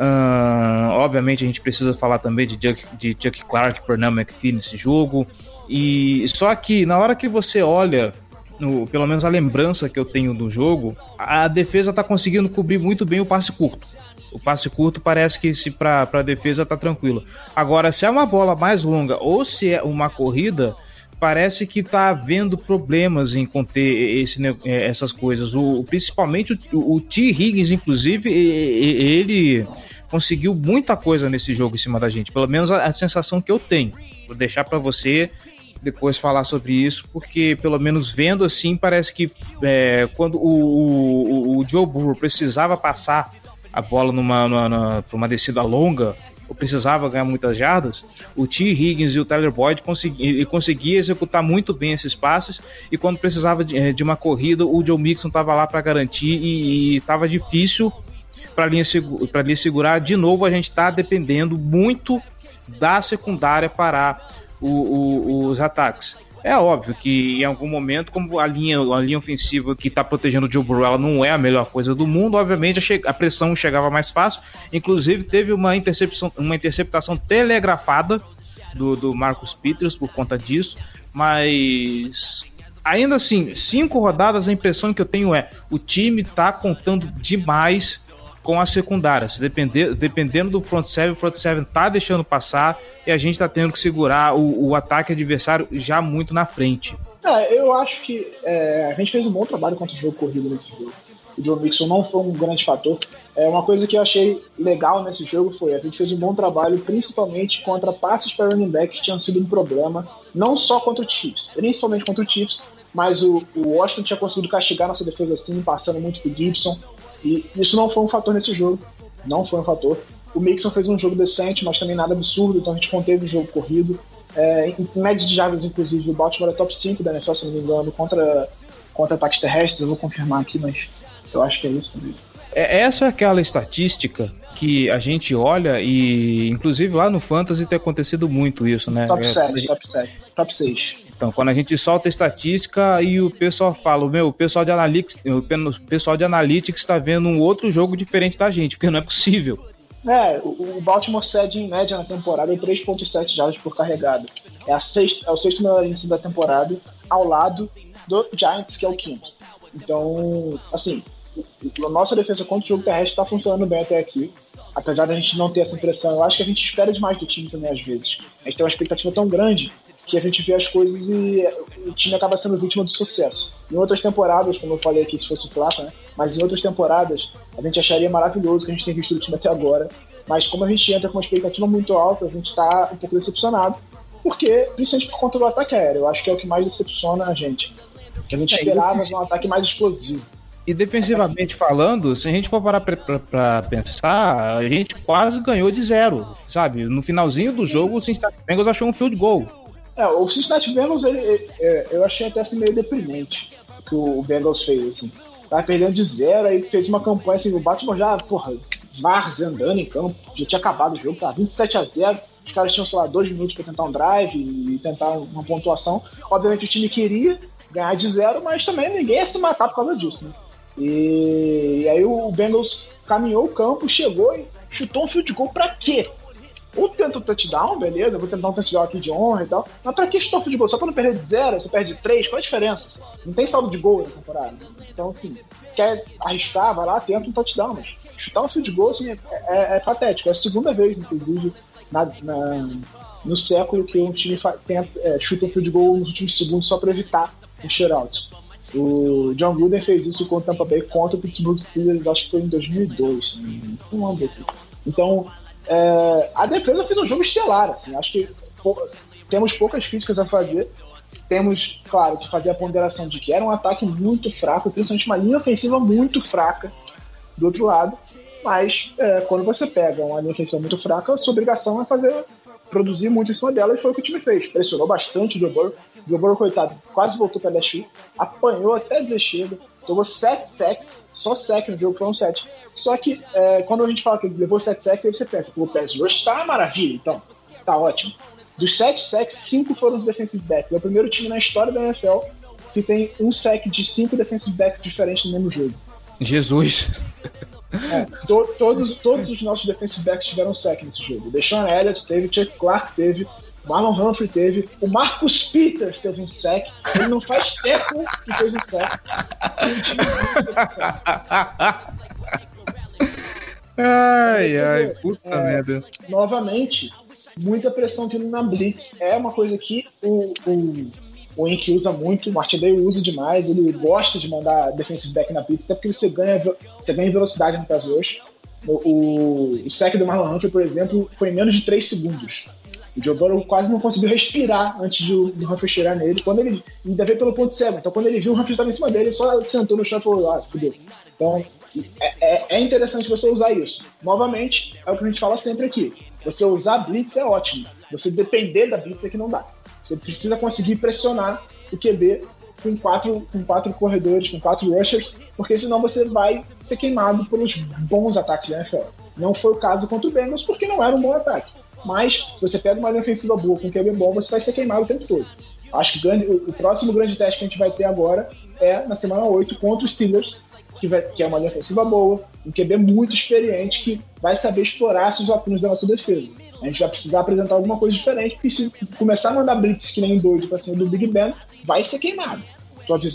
Uh, obviamente a gente precisa falar também de Chuck, de Chuck Clark, Pernell McPhee nesse jogo. E só que na hora que você olha, no, pelo menos a lembrança que eu tenho do jogo, a defesa tá conseguindo cobrir muito bem o passe curto. O passe curto parece que se para a defesa tá tranquilo. Agora, se é uma bola mais longa ou se é uma corrida, parece que está havendo problemas em conter esse, é, essas coisas. O, principalmente o, o T. Higgins, inclusive, ele conseguiu muita coisa nesse jogo em cima da gente. Pelo menos a, a sensação que eu tenho. Vou deixar para você depois falar sobre isso, porque pelo menos vendo assim, parece que é, quando o, o, o, Joe Burrow precisava passar a bola numa, numa, numa uma descida longa, ou precisava ganhar muitas jardas, o T. Higgins e o Tyler Boyd conseguia executar muito bem esses passes e quando precisava de, eh, de uma corrida, o Joe Mixon estava lá para garantir e estava difícil para linha, linha segurar. De novo, a gente está dependendo muito da secundária parar o, o, os ataques. É óbvio que em algum momento, como a linha, a linha ofensiva que está protegendo o Joe Burrow ela não é a melhor coisa do mundo, obviamente a, a, pressão chegava mais fácil. Inclusive, teve uma interceptação, uma interceptação telegrafada do, do Marcus Peters por conta disso, mas ainda assim, cinco rodadas, a impressão que eu tenho é o time está contando demais com a secundária. Se depender, dependendo do front seven, o front seven tá deixando passar e a gente tá tendo que segurar o, o ataque adversário já muito na frente. É, eu acho que é, a gente fez um bom trabalho contra o jogo corrido nesse jogo. O Joe Mixon não foi um grande fator. É, uma coisa que eu achei legal nesse jogo foi a gente fez um bom trabalho, principalmente contra passes para running back que tinham sido um problema, não só contra o Chiefs, principalmente contra o Chiefs, mas o, o Washington tinha conseguido castigar nossa defesa assim, passando muito pro Gibson. E isso não foi um fator nesse jogo. Não foi um fator. O Mixon fez um jogo decente, mas também nada absurdo, então a gente conteve o jogo corrido. É, em média de jardas, inclusive, o Baltimore é top 5 da NFL, se não me engano, contra, contra ataques terrestres. Eu vou confirmar aqui, mas eu acho que é isso. É, essa é aquela estatística que a gente olha e, inclusive, lá no Fantasy tem acontecido muito isso, né? Top 7, é, top 7, top 6. Então, quando a gente solta estatística e o pessoal fala, meu, o pessoal de Analytics, o pessoal de Analytics está vendo um outro jogo diferente da gente, porque não é possível. É, o Baltimore cede em média na temporada 3.7 jardas por carregado. É, a sexta, é o sexto melhor índice da temporada, ao lado do Giants, que é o quinto. Então, assim, a nossa defesa contra o jogo terrestre está funcionando bem até aqui. Apesar da gente não ter essa impressão, eu acho que a gente espera demais do time também às vezes. A gente tem uma expectativa tão grande que a gente vê as coisas e o time acaba sendo vítima do sucesso. Em outras temporadas, como eu falei aqui, se fosse o Flávio, né? Mas em outras temporadas, a gente acharia maravilhoso o que a gente tem visto do time até agora. Mas como a gente entra com uma expectativa muito alta, a gente está um pouco decepcionado. Porque, principalmente por conta do ataque aéreo, eu acho que é o que mais decepciona a gente. Que a gente é, esperava um ataque mais explosivo. E defensivamente falando, se a gente for parar para pensar, a gente quase ganhou de zero, sabe? No finalzinho do jogo, o Cincinnati Bengals achou um field goal. É, o Cincinnati Bengals, ele, ele, é, eu achei até assim meio deprimente o que o Bengals fez, assim. Tava perdendo de zero, aí fez uma campanha assim, o Baltimore já, porra, Vars andando em campo, já tinha acabado o jogo, tava 27 a 0 os caras tinham, sei lá, dois minutos para tentar um drive e tentar uma pontuação. Obviamente o time queria ganhar de zero, mas também ninguém ia se matar por causa disso, né? E, e aí o Bengals caminhou o campo, chegou e chutou um field goal pra quê? Ou tenta o touchdown, beleza, vou tentar um touchdown aqui de honra e tal. Mas pra que chutar de gol? Só pra não perder de zero, você perde de três, qual a diferença? Não tem saldo de gol na temporada. Então, assim, quer arriscar, vai lá, tenta um touchdown, mas chutar um field goal, assim, é, é, é patético. É a segunda vez, inclusive, na, na no século que um time tenta, é, chuta um field goal nos últimos segundos só pra evitar um shutout. O John Gruden fez isso com o Tampa Bay contra o Pittsburgh Steelers, acho que foi em 2002, um ano desse. Então, é, a defesa fez um jogo estelar, assim, acho que pô, temos poucas críticas a fazer. Temos, claro, que fazer a ponderação de que era um ataque muito fraco, principalmente uma linha ofensiva muito fraca do outro lado. Mas é, quando você pega uma linha ofensiva muito fraca, sua obrigação é fazer produzir muito em cima dela e foi o que o time fez. Pressionou bastante o Joe Burrow. O Joe Burrow, coitado, quase voltou para LSU, apanhou até dizer chega, tomou 7 sacks, só sec no jogo, foram 7. Só que é, quando a gente fala que ele levou 7 sacks, aí você pensa, pô, o Pass Rush tá maravilha, então, tá ótimo. Dos 7 sacks, 5 foram dos defensive backs. É o primeiro time na história da NFL que tem um sack de 5 defensive backs diferentes no mesmo jogo. Jesus! É, to, todos, todos os nossos defensive backs tiveram sec nesse jogo. O Deshaun Elliott teve, Chuck Clark teve, Marlon Humphrey teve, o Marcus Peters teve um sec. Ele não faz tempo que fez um sec. Ai, ai, puta é, merda. Novamente, muita pressão vindo na Blitz. É uma coisa que o, o, o Ink usa muito, o Martinelli usa demais, ele gosta de mandar defensive back na Blitz, até porque você ganha, você ganha velocidade no pass rush. O, o, o sec do Marlon Humphrey, por exemplo, foi em menos de 3 segundos. O Joe Burrow quase não conseguiu respirar antes do, do Humphrey chegar nele. Quando ele ainda veio pelo ponto cego. Então, quando ele viu o Humphrey estava em cima dele, ele só sentou no chão e falou: Ah, fudeu. Então, é, é, é, interessante você usar isso. Novamente, é o que a gente fala sempre aqui. Você usar blitz é ótimo. Você depender da blitz é que não dá. Você precisa conseguir pressionar o QB com quatro, com quatro corredores, com quatro rushers, porque senão você vai ser queimado pelos bons ataques da NFL. Não foi o caso contra o Bengals, porque não era um bom ataque. Mas, se você pega uma linha ofensiva boa com QB bom, você vai ser queimado o tempo todo. Acho que o próximo grande teste que a gente vai ter agora é na semana 8 contra os Steelers, que, vai, que é uma linha ofensiva boa, um QB muito experiente que vai saber explorar esses lacunas da nossa defesa. A gente vai precisar apresentar alguma coisa diferente, porque se começar a mandar blitz que nem doido pra cima do Big Ben, vai ser queimado.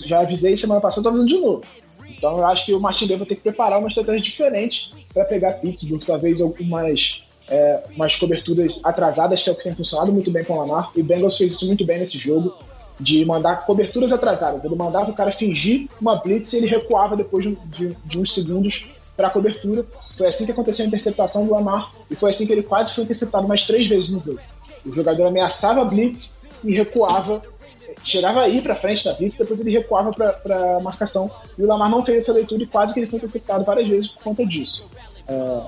Já avisei semana passada, tô avisando de novo. Então eu acho que o Martin vai ter que preparar uma estratégia diferente para pegar Pittsburgh, talvez algumas é, umas coberturas atrasadas, que é o que tem funcionado muito bem com o Lamar. E o Bengals fez isso muito bem nesse jogo de mandar coberturas atrasadas. Ele mandava o cara fingir uma blitz e ele recuava depois de, de, de uns segundos para a cobertura. Foi assim que aconteceu a interceptação do Lamar e foi assim que ele quase foi interceptado mais três vezes no jogo. O jogador ameaçava a blitz e recuava, chegava aí para frente da blitz, depois ele recuava para a marcação e o Lamar não fez essa leitura e quase que ele foi interceptado várias vezes por conta disso. É,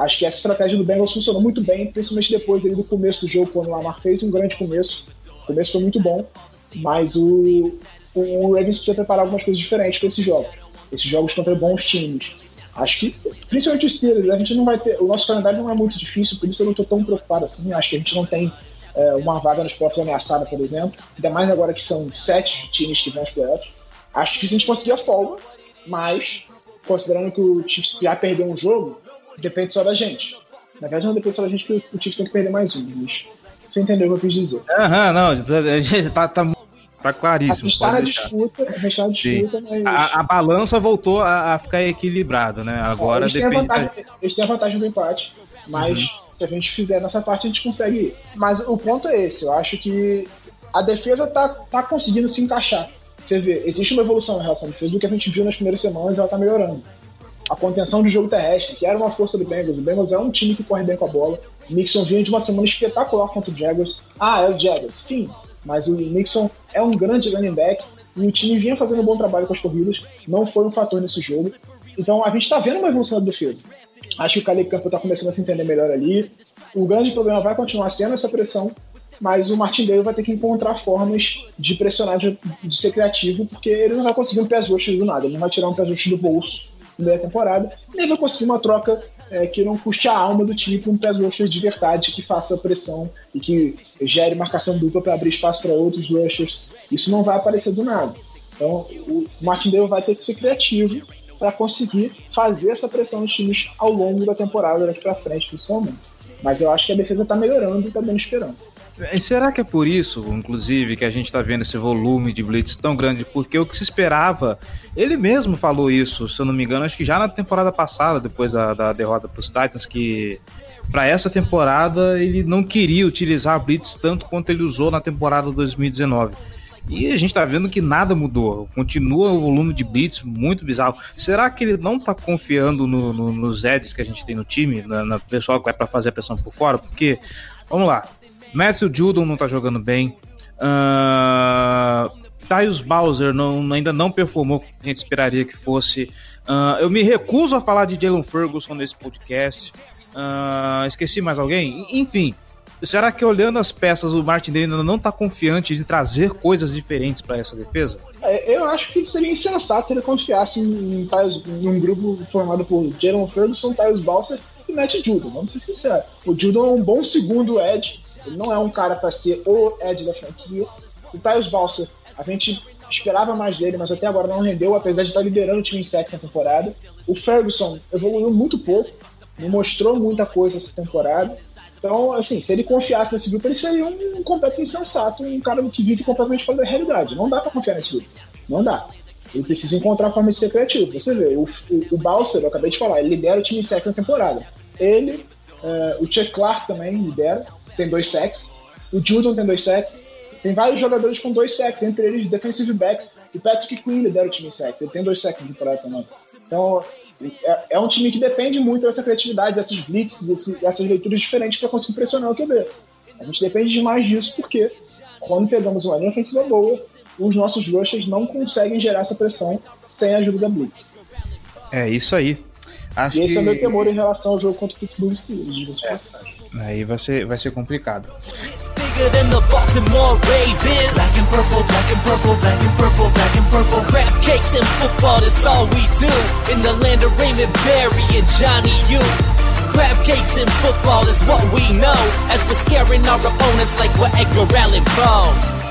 acho que essa estratégia do Bengals funcionou muito bem, principalmente depois ali do começo do jogo, quando o Lamar fez um grande começo. O começo foi muito bom mas o, o Ravens precisa preparar algumas coisas diferentes para esses jogos. Esses jogos contra bons times. Acho que, principalmente os Steelers, a gente não vai ter. O nosso calendário não é muito difícil, por isso eu não estou tão preocupado assim. Acho que a gente não tem é, uma vaga nos playoffs ameaçada, por exemplo. Ainda mais agora que são sete times que vão aos playoffs. Acho que a gente conseguir a folga, mas, considerando que o Chiefs já perdeu um jogo, depende só da gente. Na verdade, não depende só da gente, que o Chiefs tem que perder mais um. Mas você entendeu o que eu quis dizer. Aham, não, tá, tá Tá claríssimo. A gente tá na disputa, a gente tá na disputa, mas... a, a, balança voltou a, a ficar equilibrada, né? Agora é, eles, depende... têm vantagem, eles têm a vantagem do empate, mas uhum. se a gente fizer nossa parte, a gente consegue ir. Mas o ponto é esse, eu acho que a defesa tá, tá conseguindo se encaixar. Você vê, existe uma evolução em relação à defesa do que a gente viu nas primeiras semanas, ela tá melhorando. A contenção do jogo terrestre, que era uma força do Bengals, o Bengals é um time que corre bem com a bola. O Nixon vinha de uma semana espetacular contra o Jaguars. Ah, é o Jaguars. Fim, mas o Nixon é um grande running back e o time vinha fazendo um bom trabalho com as corridas, não foi um fator nesse jogo. Então a gente está vendo uma evolução da defesa. Acho que o Caleb Campbell está começando a se entender melhor ali. O grande problema vai continuar sendo essa pressão, mas o Martindale vai ter que encontrar formas de pressionar, de, de ser criativo, porque ele não vai conseguir um pass rush do nada, ele não vai tirar um pass rush do bolso da temporada, nem vai conseguir uma troca é, que não custe a alma do tipo um pass rusher de verdade que faça pressão e que gere marcação dupla para abrir espaço para outros rushers. Isso não vai aparecer do nada. Então, o Martindale vai ter que ser criativo para conseguir fazer essa pressão nos times ao longo da temporada daqui para frente, principalmente. Mas eu acho que a defesa está melhorando e está dando esperança. E será que é por isso, inclusive, que a gente está vendo esse volume de blitz tão grande? Porque o que se esperava, ele mesmo falou isso, se eu não me engano, acho que já na temporada passada, depois da, da derrota para os Titans, que para essa temporada ele não queria utilizar a blitz tanto quanto ele usou na temporada 2019. E a gente está vendo que nada mudou. Continua o volume de blitz muito bizarro. Será que ele não está confiando no, no, nos edges que a gente tem no time, na, na pessoal que vai para fazer a pressão por fora? Porque, vamos lá, Matthew Judon não está jogando bem. Uh, Tyus Bowser não, ainda não performou como a gente esperaria que fosse. Uh, eu me recuso a falar de Jalen Ferguson nesse podcast. Uh, esqueci mais alguém? Enfim, Será que olhando as peças, o Martin ainda não está confiante de trazer coisas diferentes para essa defesa? É, eu acho que seria insensato se ele confiasse em, em, em um grupo formado por Jaron Ferguson, Tyus Balser e Matt Judon. Vamos ser sinceros. O Judon é um bom segundo edge. Ele não é um cara para ser o edge da franquia. O Tyus Balser, a gente esperava mais dele, mas até agora não rendeu, apesar de estar liderando o time em sexo na temporada. O Ferguson evoluiu muito pouco, não mostrou muita coisa essa temporada. Então, assim, se ele confiasse nesse grupo, ele seria um completo insensato, um cara que vive completamente fora da realidade. Não dá para confiar nesse grupo. Não dá. Ele precisa encontrar forma de ser criativo. Você vê, o, o, o Balser, eu acabei de falar, ele lidera o time em sexo na temporada. Ele, uh, o Chuck Clark também lidera, tem dois sacks. O Judon tem dois sacks. Tem vários jogadores com dois sacks, entre eles defensive backs. O Patrick Quinn lidera o time em. Ele tem dois sacks na temporada também. Então, é, é, um time que depende muito dessa criatividade, dessas blitz, desse, dessas leituras diferentes para conseguir pressionar o QB. A gente depende demais disso porque quando pegamos uma linha ofensiva boa, os nossos rushers não conseguem gerar essa pressão sem a ajuda da blitz. É isso aí. Acho e esse que... é o meu temor em relação ao jogo contra o Pittsburgh Steelers, é. Aí vai ser, vai ser complicado. bigger than the Baltimore Ravens. Black and purple, black and purple, black and purple, black and purple. Crab cakes. In football is what we know. As we're scaring our opponents like we're Edgar Allan Poe.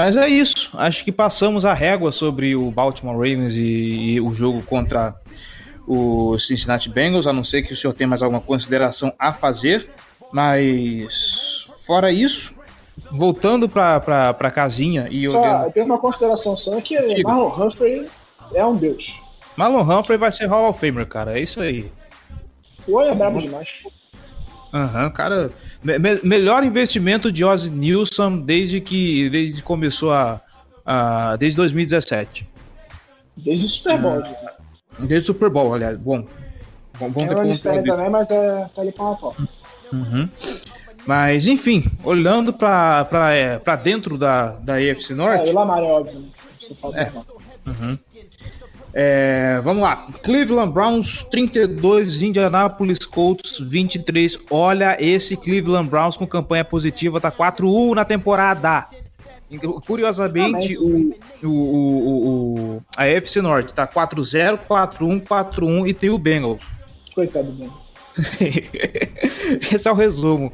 Mas é isso. Acho que passamos a régua sobre o Baltimore Ravens e, e, o jogo contra o Cincinnati Bengals, a não ser que o senhor tenha mais alguma consideração a fazer. Mas fora isso, voltando para a casinha e. Ah, eu tenho uma consideração só que Diga. Marlon Humphrey é um deus. Marlon Humphrey vai ser Hall of Famer, cara. É isso aí. O é brabo demais. Aham, uhum, cara. Me melhor investimento de Ozzy Nilsson desde que desde que começou a, a. desde 2017. Desde o Super Bowl. Uhum. Desde o Super Bowl, aliás. Bom. Bom, bom ter como também, mas é, tá ali para pau. Uhum. Mas, enfim, olhando para é, dentro da, da AFC Norte. É, o Lamar é óbvio. Né? Você fala é. Uhum. É, vamos lá. Cleveland Browns 32, Indianapolis Colts 23. Olha esse Cleveland Browns com campanha positiva, tá 4-1 na temporada. Curiosamente, o, o, o, o, a FC Norte tá 4-0, 4-1, 4-1 e tem o Bengals. Coitado do Bengals. Esse é o resumo.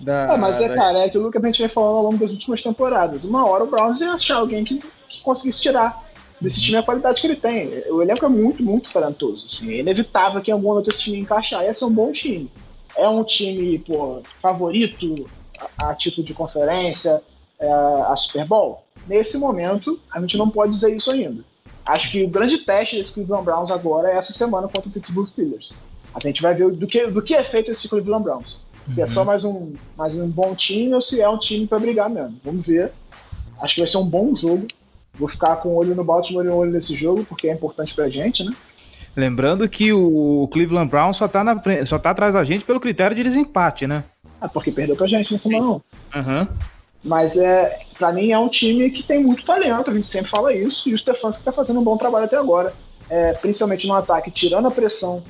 Da, ah, mas é, da... cara, é aquilo que a gente vem falando ao longo das últimas temporadas. Uma hora o Browns ia achar alguém que, que conseguisse tirar desse time a qualidade que ele tem. O elenco é muito, muito talentoso. Assim. É inevitável que algum outro time encaixar. Esse é um bom time. É um time pô, favorito a, a título de conferência, é, a Super Bowl? Nesse momento, a gente não pode dizer isso ainda. Acho que o grande teste desse Cleveland Browns agora é essa semana contra o Pittsburgh Steelers. A gente vai ver do que, do que é feito esse Cleveland Browns. Se uhum. é só mais um, mais um bom time ou se é um time para brigar mesmo. Vamos ver. Acho que vai ser um bom jogo. Vou ficar com o olho no Baltimore e um olho nesse jogo, porque é importante pra gente, né? Lembrando que o Cleveland Brown só tá, na frente, só tá atrás da gente pelo critério de desempate, né? Ah, porque perdeu pra gente nesse não. Uhum. Mas é, pra mim é um time que tem muito talento, a gente sempre fala isso, e o Stefanski tá fazendo um bom trabalho até agora. É, principalmente no ataque, tirando a pressão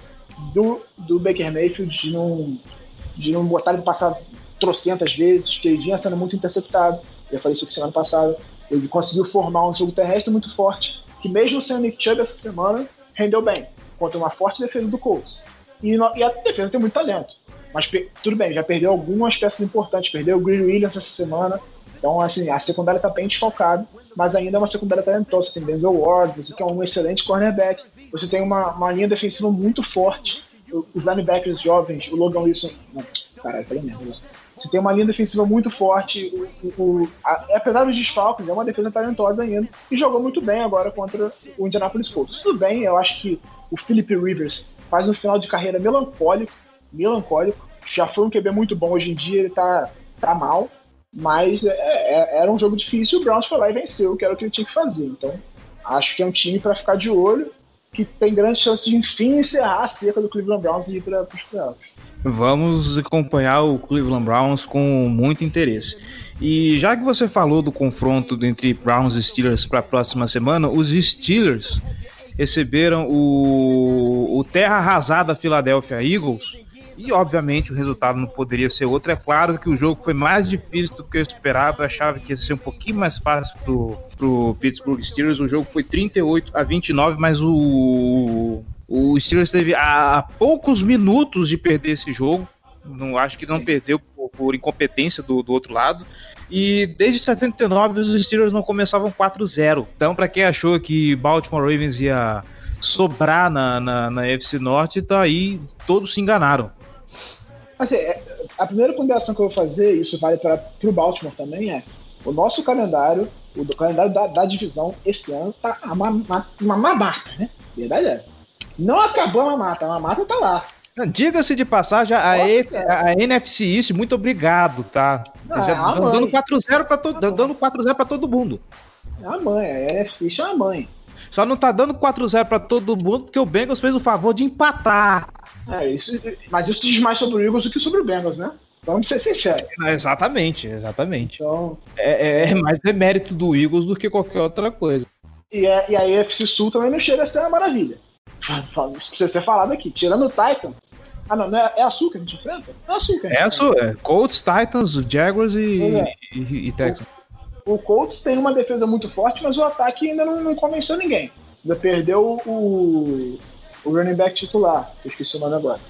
do, do Baker Mayfield de não, de não botar ele passar trocentas vezes, que ele vinha sendo muito interceptado. Eu falei isso aqui semana passada. Ele conseguiu formar um jogo terrestre muito forte, que mesmo sem o Nick Chubb essa semana, rendeu bem, contra uma forte defesa do Colts. E, no, e a defesa tem muito talento. Mas tudo bem, já perdeu algumas peças importantes. Perdeu o Green Williams essa semana. Então, assim, a secundária está bem desfalcada, mas ainda é uma secundária talentosa. Você tem Denzel Ward, você tem um excelente cornerback, você tem uma, uma linha defensiva muito forte. Os linebackers jovens, o Logan Wilson. Não, caralho, falei merda. Você tem uma linha defensiva muito forte. O, o, a, apesar dos desfalques, é uma defesa talentosa ainda. E jogou muito bem agora contra o Indianapolis Colts. Tudo bem, eu acho que o Philip Rivers faz um final de carreira melancólico. Melancólico. Já foi um QB muito bom. Hoje em dia ele tá, tá mal. Mas é, é, era um jogo difícil. O Browns foi lá e venceu, que era o que ele tinha que fazer. Então, acho que é um time para ficar de olho. que tem grande chance de enfim encerrar a cerca do Cleveland Browns e ir para os playoffs. Vamos acompanhar o Cleveland Browns com muito interesse. E já que você falou do confronto entre Browns e Steelers para a próxima semana, os Steelers receberam o, o terra arrasada Philadelphia Eagles e obviamente o resultado não poderia ser outro. É claro que o jogo foi mais difícil do que eu esperava. Eu achava que ia ser um pouquinho mais fácil pro, pro Pittsburgh Steelers. O jogo foi 38 a 29, mas o, o Steelers teve a, a poucos minutos de perder esse jogo. Não acho que não Sim. perdeu por, por incompetência do, do outro lado. E desde 79 os Steelers não começavam 4-0. Então, para quem achou que Baltimore Ravens ia sobrar na, na, na FC Norte, tá aí, todos se enganaram. Assim, é, a primeira ponderação que eu vou fazer, isso vale para o Baltimore também, é o nosso calendário, o calendário da, da divisão esse ano tá uma, uma, uma mamata, né? Verdade é. Não acabou a mamata, a mamata tá lá. Diga-se de passagem, a, F, a, NFC East, muito obrigado, tá? Não, é dando 4-0 para todo, tá dando 4-0 para todo mundo. É a mãe, a NFC East é a mãe. Só não tá dando 4-0 para todo mundo porque o Bengals fez o favor de empatar. É, isso, mas isso diz mais sobre o Eagles do que sobre o Bengals, né? Vamos ser sinceros. Exatamente, exatamente. Então, é, é, é mais demérito do Eagles do que qualquer outra coisa. E, é, e a EFC Sul também não chega a ser uma maravilha. Isso precisa ser falado aqui. Tirando o Titans. Ah, não, não é, é a Sul que a gente enfrenta? É a Sul que a gente É a Sul, é. Colts, Titans, Jaguars e, é. e, e Texans. O, o, Colts tem uma defesa muito forte, mas o ataque ainda não, não convenceu ninguém. Ainda perdeu o, o running back titular, eu esqueci o nome agora.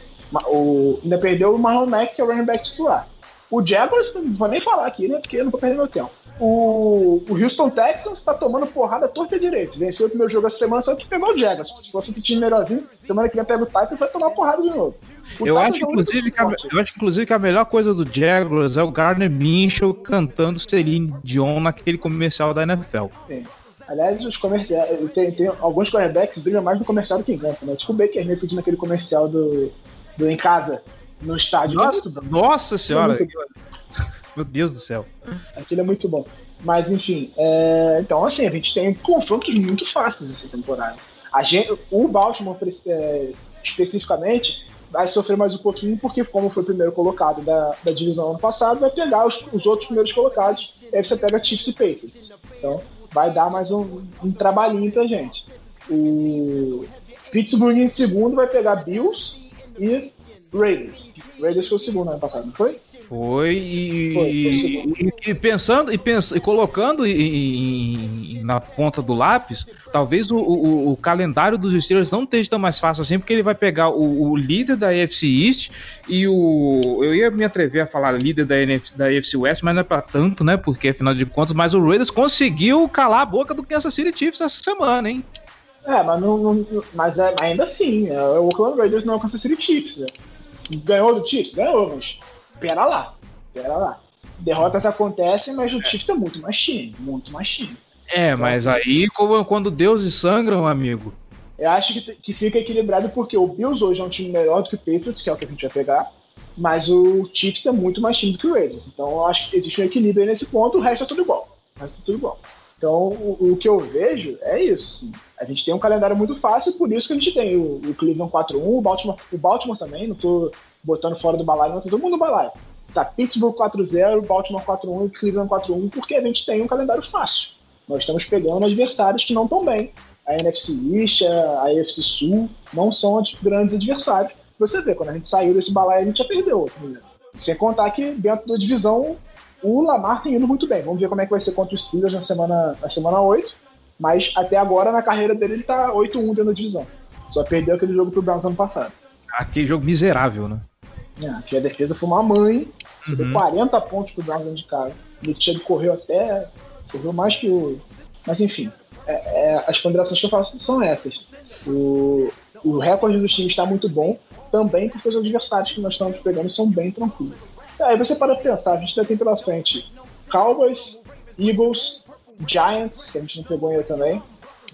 O, ainda perdeu o Marlon Mack, que é o running back titular. O Jaguars, não vou nem falar aqui, né? Porque eu não vou perder meu tempo. O, o Houston Texans tá tomando porrada torta direito. Venceu o primeiro jogo essa semana, só que pegou o Jaguars. Se fosse um time melhorzinho, semana que vem pega o Titans vai tomar porrada de novo. eu acho, é inclusive, que a, eu acho, inclusive, que a melhor coisa do Jaguars é o Gardner Minshew cantando Celine Dion naquele comercial da NFL. Sim. Aliás, os comerciais. Tem, tem alguns quarterbacks brilham mais no comercial do que em campo, né? Tipo o Baker Mayfield naquele comercial do, do Em Casa, no estádio. Nossa, nossa senhora! Meu Deus do céu. Aquilo é muito bom. Mas, enfim, é... então, assim, a gente tem confrontos muito fáceis essa temporada. A gente, o Baltimore, é, especificamente, vai sofrer mais um pouquinho, porque, como foi o primeiro colocado da, da divisão ano passado, vai pegar os, os outros primeiros colocados. E aí você pega Chiefs e Patriots. Então, vai dar mais um, um trabalhinho pra gente. O Pittsburgh em segundo vai pegar Bills e Raiders. Raiders foi o segundo ano passado, não foi? Foi e, foi, foi e, e, pensando e, pens, e colocando em, na ponta do lápis, talvez o, o, o, calendário dos Steelers não esteja tão mais fácil assim, porque ele vai pegar o, o, líder da AFC East e o. Eu ia me atrever a falar líder da, NFC, da AFC West, mas não é pra tanto, né? Porque afinal de contas, mas o Raiders conseguiu calar a boca do Kansas City Chiefs essa semana, hein? É, mas, não, não mas é, ainda assim, é, o Oakland Raiders não é o Kansas City Chiefs. Né? Ganhou do Chiefs? Ganhou, mas pera lá, pera lá. Derrotas acontecem, mas o Chiefs é muito mais time, muito mais time. É, então, mas assim, aí como, quando deuses sangram, amigo. Eu acho que, que fica equilibrado porque o Bills hoje é um time melhor do que o Patriots, que é o que a gente vai pegar, mas o Chiefs é muito mais time do que o Raiders. Então eu acho que existe um equilíbrio aí nesse ponto, o resto é tudo igual. O resto é tudo igual. Então, o, o, que eu vejo é isso. Assim. A gente tem um calendário muito fácil, por isso que a gente tem o, o Cleveland 4-1, o Baltimore, o Baltimore também, não tô botando fora do balaio, todo mundo balaio. Tá Pittsburgh 4-0, Baltimore 4-1 e Cleveland 4-1, porque a gente tem um calendário fácil. Nós estamos pegando adversários que não estão bem. A NFC East, a AFC Sul, não são grandes adversários. Você vê, quando a gente saiu desse balaio, a gente já perdeu. Né? Sem contar que dentro da divisão o Lamar tem ido muito bem. Vamos ver como é que vai ser contra os Steelers na semana, na semana 8. Mas até agora, na carreira dele, ele tá 8-1 dentro da divisão. Só perdeu aquele jogo pro Browns ano passado. Aquele jogo miserável, né? É, que a defesa foi uma mãe. Uhum. Deu 40 pontos pro Browns dentro de casa. O Nick correu até. Correu mais que o. Mas enfim. É, é, as ponderações que eu faço são essas. O, o recorde do time está muito bom. Também porque os adversários que nós estamos pegando são bem tranquilos. Aí você para pensar, a gente ainda tem pela frente Cowboys, Eagles, Giants, que a gente não pegou ainda também,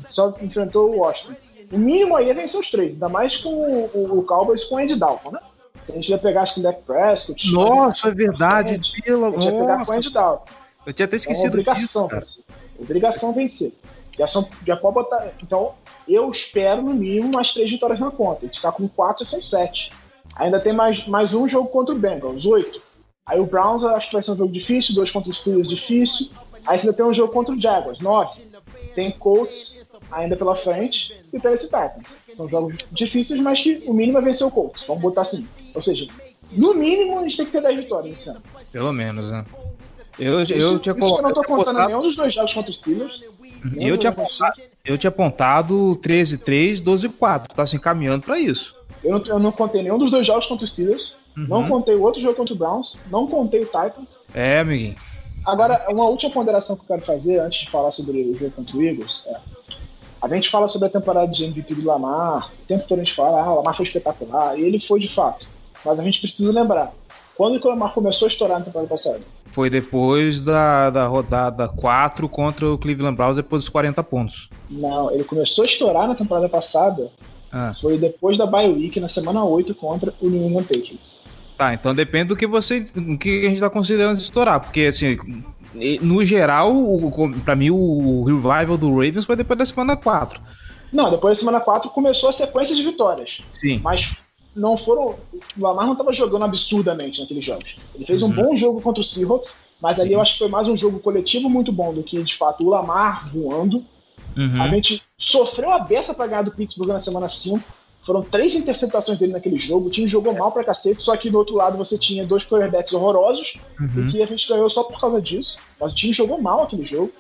só enfrentou o Washington. O mínimo aí é vencer os três, ainda mais com o, o Cowboys com o Andy Dalton, né? A gente ia pegar acho que o Dak Prescott. Nossa, é verdade. Pela... A gente ia pegar com o Andy Dalton. Eu tinha até esquecido então, obrigação, disso, Obrigação vencer. Já, são, já pode botar. Então, eu espero no mínimo mais três vitórias na conta. A gente está com quatro, são sete. Ainda tem mais, mais um jogo contra o Bengals, oito. Aí o Browns acho que vai ser um jogo difícil, dois contra os Steelers difícil. Aí você ainda tem um jogo contra o Jaguars, nove. Tem Colts ainda pela frente e Tennessee Titans. São jogos difíceis, mas que o mínimo é vencer o Colts. Vamos botar assim. Ou seja, no mínimo a gente tem que ter 10 vitórias esse ano. Pelo menos, né? Eu, Isso, eu tinha que eu não tô colocado- contando nenhum dos dois jogos contra os Steelers. nem eu tinha apontado, eu tinha apontado 13-3, 12-4. Tá se encaminhando pra isso. Eu não, eu não contei nenhum dos dois jogos contra os Steelers. Uhum. Não contei o outro jogo contra o Browns. Não contei o Titans. É, amiguinho. Agora, uma última ponderação que eu quero fazer antes de falar sobre o jogo contra o Eagles é. A gente fala sobre a temporada de MVP do Lamar, o tempo todo a gente fala, ah, o Lamar foi espetacular, e ele foi de fato. Mas a gente precisa lembrar, quando que o Lamar começou a estourar na temporada passada? Foi depois da, da rodada 4 contra o Cleveland Browns, depois dos 40 pontos. Não, ele começou a estourar na temporada passada, Ah, foi depois da bye week, na semana 8, contra o New England Patriots. tá, então depende do que você. do que a gente tá considerando estourar. Porque, assim, no geral, pra mim, o revival do Ravens foi depois da semana 4. Não, depois da semana 4 começou a sequência de vitórias. Sim. Mas não foram. O Lamar não estava jogando absurdamente naqueles jogos. Ele fez um Uhum. bom jogo contra o Seahawks, mas ali eu acho que foi mais um jogo coletivo muito bom do que, de fato, o Lamar voando. Uhum. A gente sofreu a beça pra ganhar do Pittsburgh na semana 5. Foram três interceptações dele naquele jogo. O time jogou mal pra cacete, só que do outro lado você tinha dois quarterbacks horrorosos, Uhum. e que a gente ganhou só por causa disso. Mas o time jogou mal aquele jogo.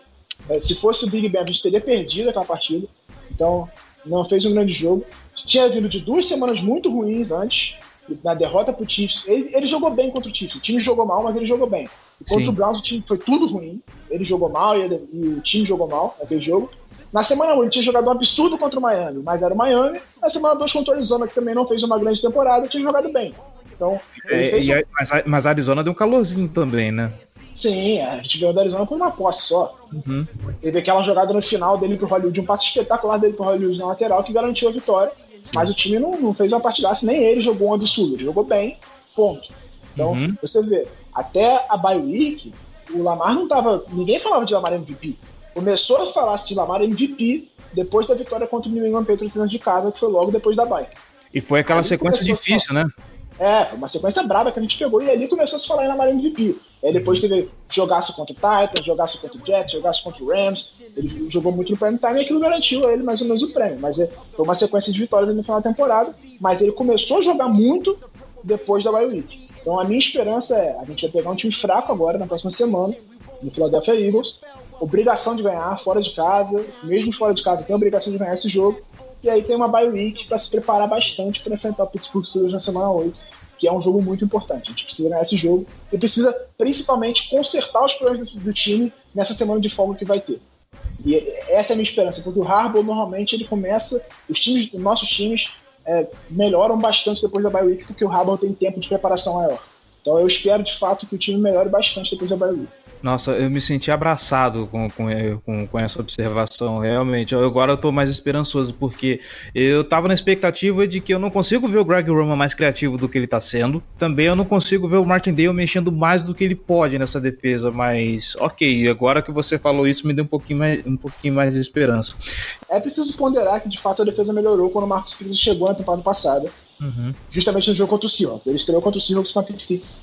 É, Se fosse o Big Ben, a gente teria perdido aquela partida. Então, não fez um grande jogo. Tinha vindo de duas semanas muito ruins antes, na derrota pro Chiefs. Ele, ele jogou bem contra o Chiefs. O time jogou mal, mas ele jogou bem. Contra Sim. o Browns, o time foi tudo ruim. Ele jogou mal e, ele- e o time jogou mal naquele jogo. Na semana 1, ele tinha jogado um absurdo contra o Miami, mas era o Miami. Na semana 2, contra o Arizona, que também não fez uma grande temporada, tinha jogado bem. Então, É, a- mas, a- mas a Arizona deu um calorzinho também, né? Sim, a gente ganhou da Arizona por uma posse só. Uhum. Teve aquela jogada no final dele pro Hollywood, um passe espetacular dele pro Hollywood na lateral que garantiu a vitória. Mas o time não, não fez uma partidaça, nem ele jogou um absurdo, ele jogou bem, ponto. Então, Uhum. você vê, até a bye week, o Lamar não tava. Ninguém falava de Lamar MVP. Começou a falar de Lamar MVP depois da vitória contra o New England Patriots de casa, que foi logo depois da bye. E foi aquela sequência difícil, né? É, foi uma sequência braba que a gente pegou e ali começou a se falar em Lamar MVP. Aí depois teve jogasse contra o Titans, jogasse contra o Jets, jogasse contra o Rams. Ele jogou muito no prime time e aquilo garantiu a ele mais ou menos o prêmio. Mas é, foi uma sequência de vitórias no final da temporada. Mas ele começou a jogar muito depois da bye week. Então a minha esperança é, a gente vai pegar um time fraco agora na próxima semana, no Philadelphia Eagles. Obrigação de ganhar fora de casa, mesmo fora de casa tem obrigação de ganhar esse jogo. E aí tem uma bye week para se preparar bastante para enfrentar o Pittsburgh Steelers na semana 8, que é um jogo muito importante. A gente precisa ganhar esse jogo e precisa principalmente consertar os problemas do time nessa semana de folga que vai ter. E essa é a minha esperança, porque o Harbaugh normalmente ele começa, os times, os nossos times é, melhoram bastante depois da bye week, porque o Harbaugh tem tempo de preparação maior. Então eu espero de fato que o time melhore bastante depois da bye week. Nossa, eu me senti abraçado com, com, com, com essa observação, realmente. Eu- Agora eu tô mais esperançoso, porque eu tava na expectativa de que eu não consigo ver o Greg Roman mais criativo do que ele tá sendo. Também eu não consigo ver o Martindale mexendo mais do que ele pode nessa defesa, mas ok, agora que você falou isso, me deu um pouquinho mais, um pouquinho mais de esperança. É preciso ponderar que de fato a defesa melhorou quando o Marcos Pires chegou na temporada passada, Uhum. justamente no jogo contra o Seahawks. Ele estreou contra o Seahawks com a pick six.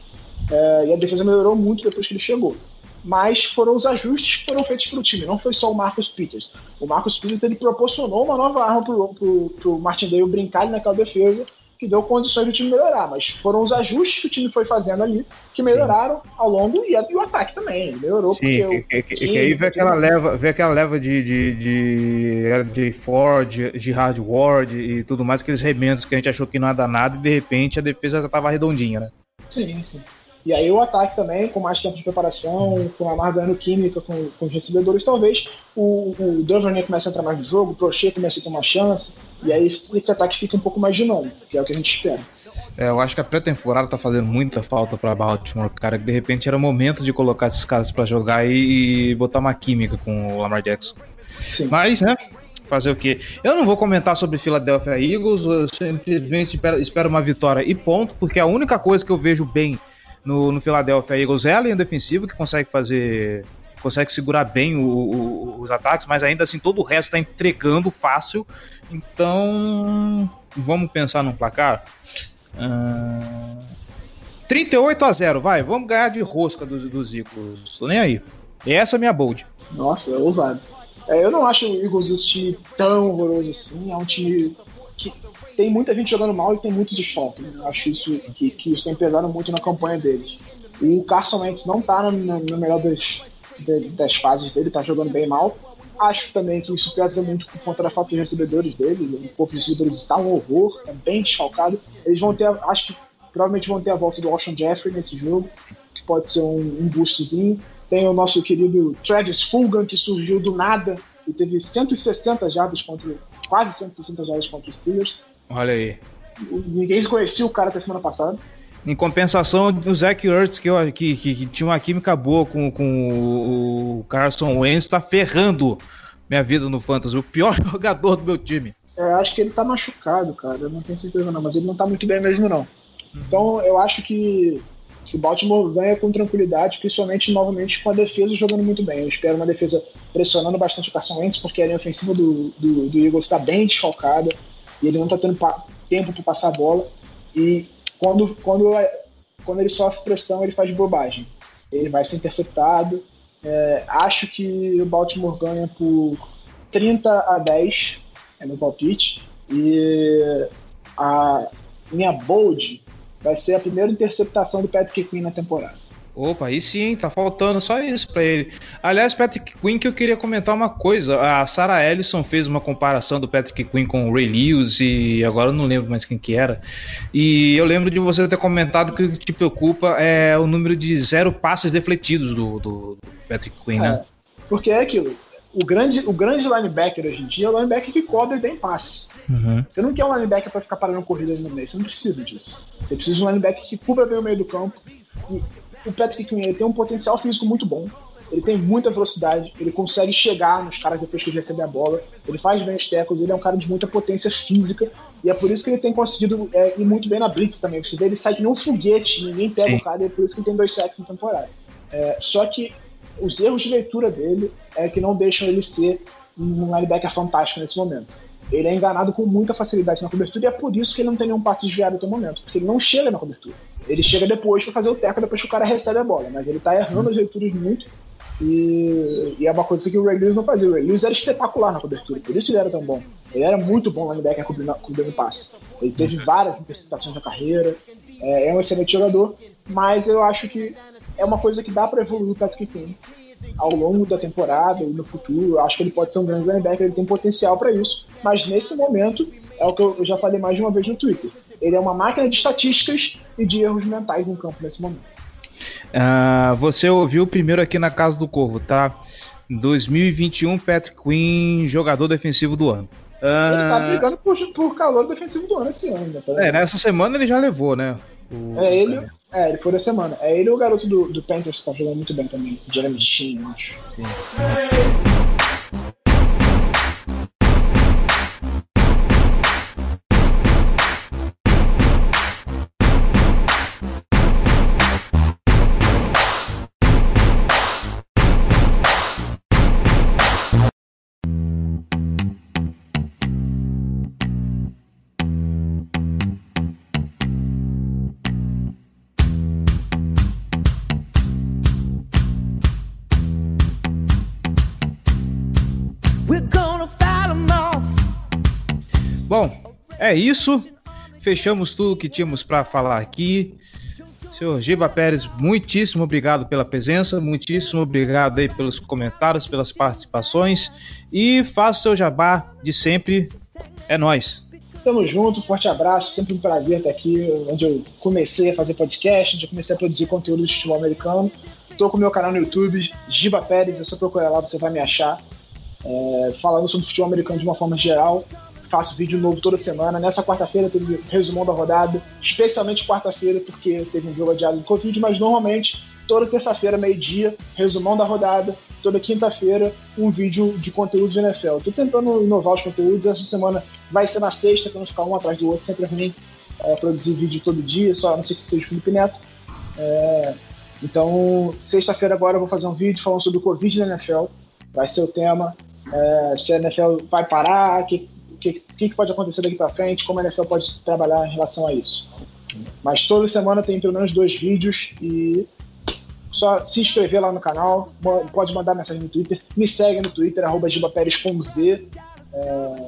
É, e a defesa melhorou muito depois que ele chegou. Mas foram os ajustes que foram feitos para o time, não foi só o Marcus Peters. O Marcus Peters ele proporcionou uma nova arma para o Martindale brincar ali naquela defesa, que deu condições do time melhorar. Mas foram os ajustes que o time foi fazendo ali que melhoraram ao longo e, o ataque também. Melhorou Sim, porque que, o- que, que- que aí vê aquela leva, vê aquela leva de, de, de, de Ford, de Hard Ward e tudo mais, aqueles remendos que a gente achou que não ia dar nada e de repente a defesa já tava redondinha, né? Sim, sim. E aí o ataque também, com mais tempo de preparação, com a Lamar ganhando química com, com os recebedores, talvez o, o Duvernay comece a entrar mais no jogo, o Prochet comece a ter uma chance, e aí esse, esse ataque fica um pouco mais dinâmico, que é o que a gente espera. É, eu acho que a pré-temporada tá fazendo muita falta pra Baltimore, cara, que de repente era o momento de colocar esses caras pra jogar e, e botar uma química com o Lamar Jackson. Sim. Mas, né? Fazer o quê? Eu não vou comentar sobre Philadelphia Eagles, eu simplesmente espero, espero uma vitória e ponto, porque a única coisa que eu vejo bem no, no Philadelphia Eagles é a linha defensiva que consegue fazer. Consegue segurar bem o, o, os ataques, mas ainda assim todo o resto está entregando fácil. Então, vamos pensar num placar. Uh, 38 a 0, vai, vamos ganhar de rosca dos, dos Eagles. Tô nem aí. Essa é a minha bold. Nossa, é ousado. É, eu não acho o Eagles esse time tão horroroso assim. É um time que tem muita gente jogando mal e tem muito desfalque. Né? Acho isso que, que isso tem pesado muito na campanha deles. O Carson Wentz não tá no, no melhor das, das fases dele, tá jogando bem mal. Acho também que isso pesa muito por conta da falta de recebedores dele. O corpo de recebedores está um horror, é bem desfalcado. Eles vão ter, acho que provavelmente vão ter a volta do Ocean Jeffrey nesse jogo, que pode ser um, um boostzinho. Tem o nosso querido Travis Fulgham, que surgiu do nada e teve 160 jardas contra, quase 160 jardas contra os Steelers. Olha aí. Ninguém conhecia o cara até semana passada. Em compensação, o Zach Ertz, que, que, que, que, tinha uma química boa com, com o Carson Wentz, está ferrando minha vida no Fantasy. O pior jogador do meu time. É, acho que ele tá machucado, cara. Eu não tenho certeza não, mas ele não tá muito bem mesmo, não. Uhum. Então, eu acho que, que o Baltimore ganha com tranquilidade, principalmente novamente com a defesa jogando muito bem. Eu espero uma defesa pressionando bastante o Carson Wentz, porque a linha ofensiva do, do, do Eagles está bem desfalcada e ele não tá tendo tempo para passar a bola. E quando, quando, quando ele sofre pressão, ele faz bobagem. Ele vai ser interceptado. É, acho que o Baltimore ganha por 30 a 10, é meu palpite. E a minha bold vai ser a primeira interceptação do Patrick Quinn na temporada. Opa, aí sim, tá faltando só isso para ele. Aliás, Patrick Quinn, que eu queria comentar uma coisa. A Sarah Ellison fez uma comparação do Patrick Quinn com o Ray Lewis e agora eu não lembro mais quem que era. E eu lembro de você ter comentado que o que te preocupa é o número de zero passes defletidos do, do Patrick Quinn, né? é? Porque é aquilo. O grande, o grande linebacker hoje em dia é o linebacker que cobre bem passe. Uhum. Você não quer um linebacker para ficar parando corrida no meio, você não precisa disso. Você precisa de um linebacker que cubra bem o meio do campo e o Patrick Quinn ele tem um potencial físico muito bom. Ele tem muita velocidade, ele consegue chegar nos caras depois que ele recebe a bola, ele faz bem os tackles, ele é um cara de muita potência física, e é por isso que ele tem conseguido é, ir muito bem na Blitz também. Você vê, ele sai que nem um foguete, ninguém pega Sim. o cara, e é por isso que ele tem dois sacks na temporada. É, só que os erros de leitura dele é que não deixam ele ser um linebacker fantástico nesse momento. Ele é enganado com muita facilidade na cobertura, e é por isso que ele não tem nenhum passe desviado até o momento, porque ele não chega na cobertura. Ele chega depois para fazer o teco, depois que o cara recebe a bola, mas ele tá errando as leituras muito. E, e, é uma coisa que o Ray Lewis não fazia. O Ray Lewis era espetacular na cobertura, por isso ele era tão bom. Ele era muito bom linebacker cobrindo, cobrindo passe. Ele teve várias interceptações na carreira, é, é, um excelente jogador, mas eu acho que é uma coisa que dá para evoluir o Patrick Quinn ao longo da temporada e no futuro. Eu acho que ele pode ser um grande linebacker, ele tem potencial para isso, mas nesse momento é o que eu já falei mais de uma vez no Twitter. Ele é uma máquina de estatísticas e de erros mentais em campo nesse momento. Uh, você ouviu primeiro aqui na Casa do Corvo, tá? 2021, Patrick Quinn, jogador defensivo do ano. Uh... Ele tá brigando por, por calor defensivo do ano esse ano. Tá é, nessa semana ele já levou, né? O... É ele, é, ele foi da semana. É ele o garoto do, do Panthers que tá jogando muito bem também, Jeremy Sheen, eu acho. Sim. É isso. Fechamos tudo que tínhamos para falar aqui. Senhor Giba Pérez, muitíssimo obrigado pela presença, muitíssimo obrigado aí pelos comentários, pelas participações e faça o seu jabá de sempre. É nós. Tamo junto, forte abraço, sempre um prazer estar aqui, onde eu comecei a fazer podcast, onde eu comecei a produzir conteúdo de futebol americano. Estou com o meu canal no YouTube, Giba Pérez, é só procurar lá, você vai me achar. É, falando sobre futebol americano de uma forma geral faço vídeo novo toda semana. Nessa quarta-feira teve resumão da rodada, especialmente quarta-feira, porque teve um jogo adiado do Covid, mas normalmente toda terça-feira, meio-dia, resumão da rodada. Toda quinta-feira, um vídeo de conteúdo de NFL. Tô tentando inovar os conteúdos. Essa semana vai ser na sexta, pra não ficar um atrás do outro, sempre é ruim é, produzir vídeo todo dia, só a não ser que seja o Felipe Neto. É, então, sexta-feira agora eu vou fazer um vídeo falando sobre o Covid na NFL. vai ser o tema. É, se a NFL vai parar, que, que, que pode acontecer daqui para frente, como a NFL pode trabalhar em relação a isso. Mas toda semana tem pelo menos dois vídeos e só se inscrever lá no canal, pode mandar mensagem no Twitter, me segue no Twitter, arroba gibaperes com Z. É,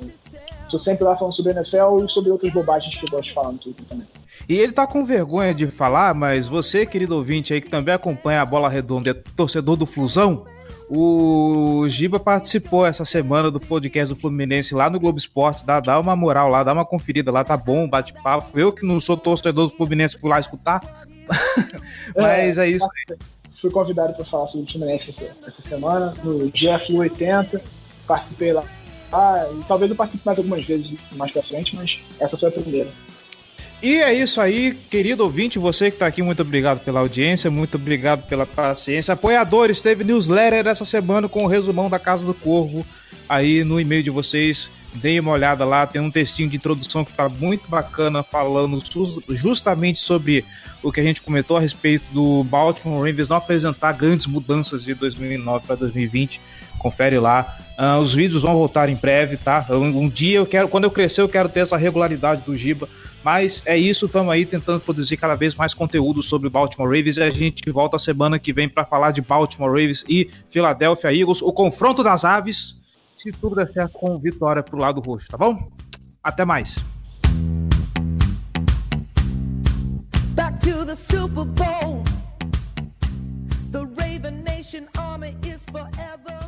Tô sempre lá falando sobre NFL e sobre outras bobagens que eu gosto de falar no Twitter também. E ele tá com vergonha de falar, mas você, querido ouvinte aí que também acompanha a Bola Redonda, é torcedor do Flusão, o Giba participou essa semana do podcast do Fluminense lá no Globo Esporte. Dá, dá uma moral lá, dá uma conferida lá, tá bom, bate-papo. Eu que não sou torcedor do Fluminense fui lá escutar. Mas é, é isso aí. Fui convidado para falar sobre o Fluminense essa, essa semana, no GFU 80. Participei lá ah, talvez eu participe mais algumas vezes mais pra frente, mas essa foi a primeira. E é isso aí, querido ouvinte, você que está aqui, muito obrigado pela audiência, muito obrigado pela paciência. Apoiadores, teve newsletter essa semana com o resumão da Casa do Corvo aí no e-mail de vocês. Deem uma olhada lá, tem um textinho de introdução que está muito bacana, falando justamente sobre o que a gente comentou a respeito do Baltimore Ravens não apresentar grandes mudanças de 2009 para 2020. Confere lá. Uh, os vídeos vão voltar em breve, tá? Um, um, dia eu quero, quando eu crescer, eu quero ter essa regularidade do Giba. Mas é isso, estamos aí tentando produzir cada vez mais conteúdo sobre Baltimore Ravens e a gente volta semana que vem para falar de Baltimore Ravens e Philadelphia Eagles, o confronto das aves, se tudo der certo com vitória pro lado roxo, tá bom? Até mais. Back to the Super Bowl. The Raven Nation Army is forever.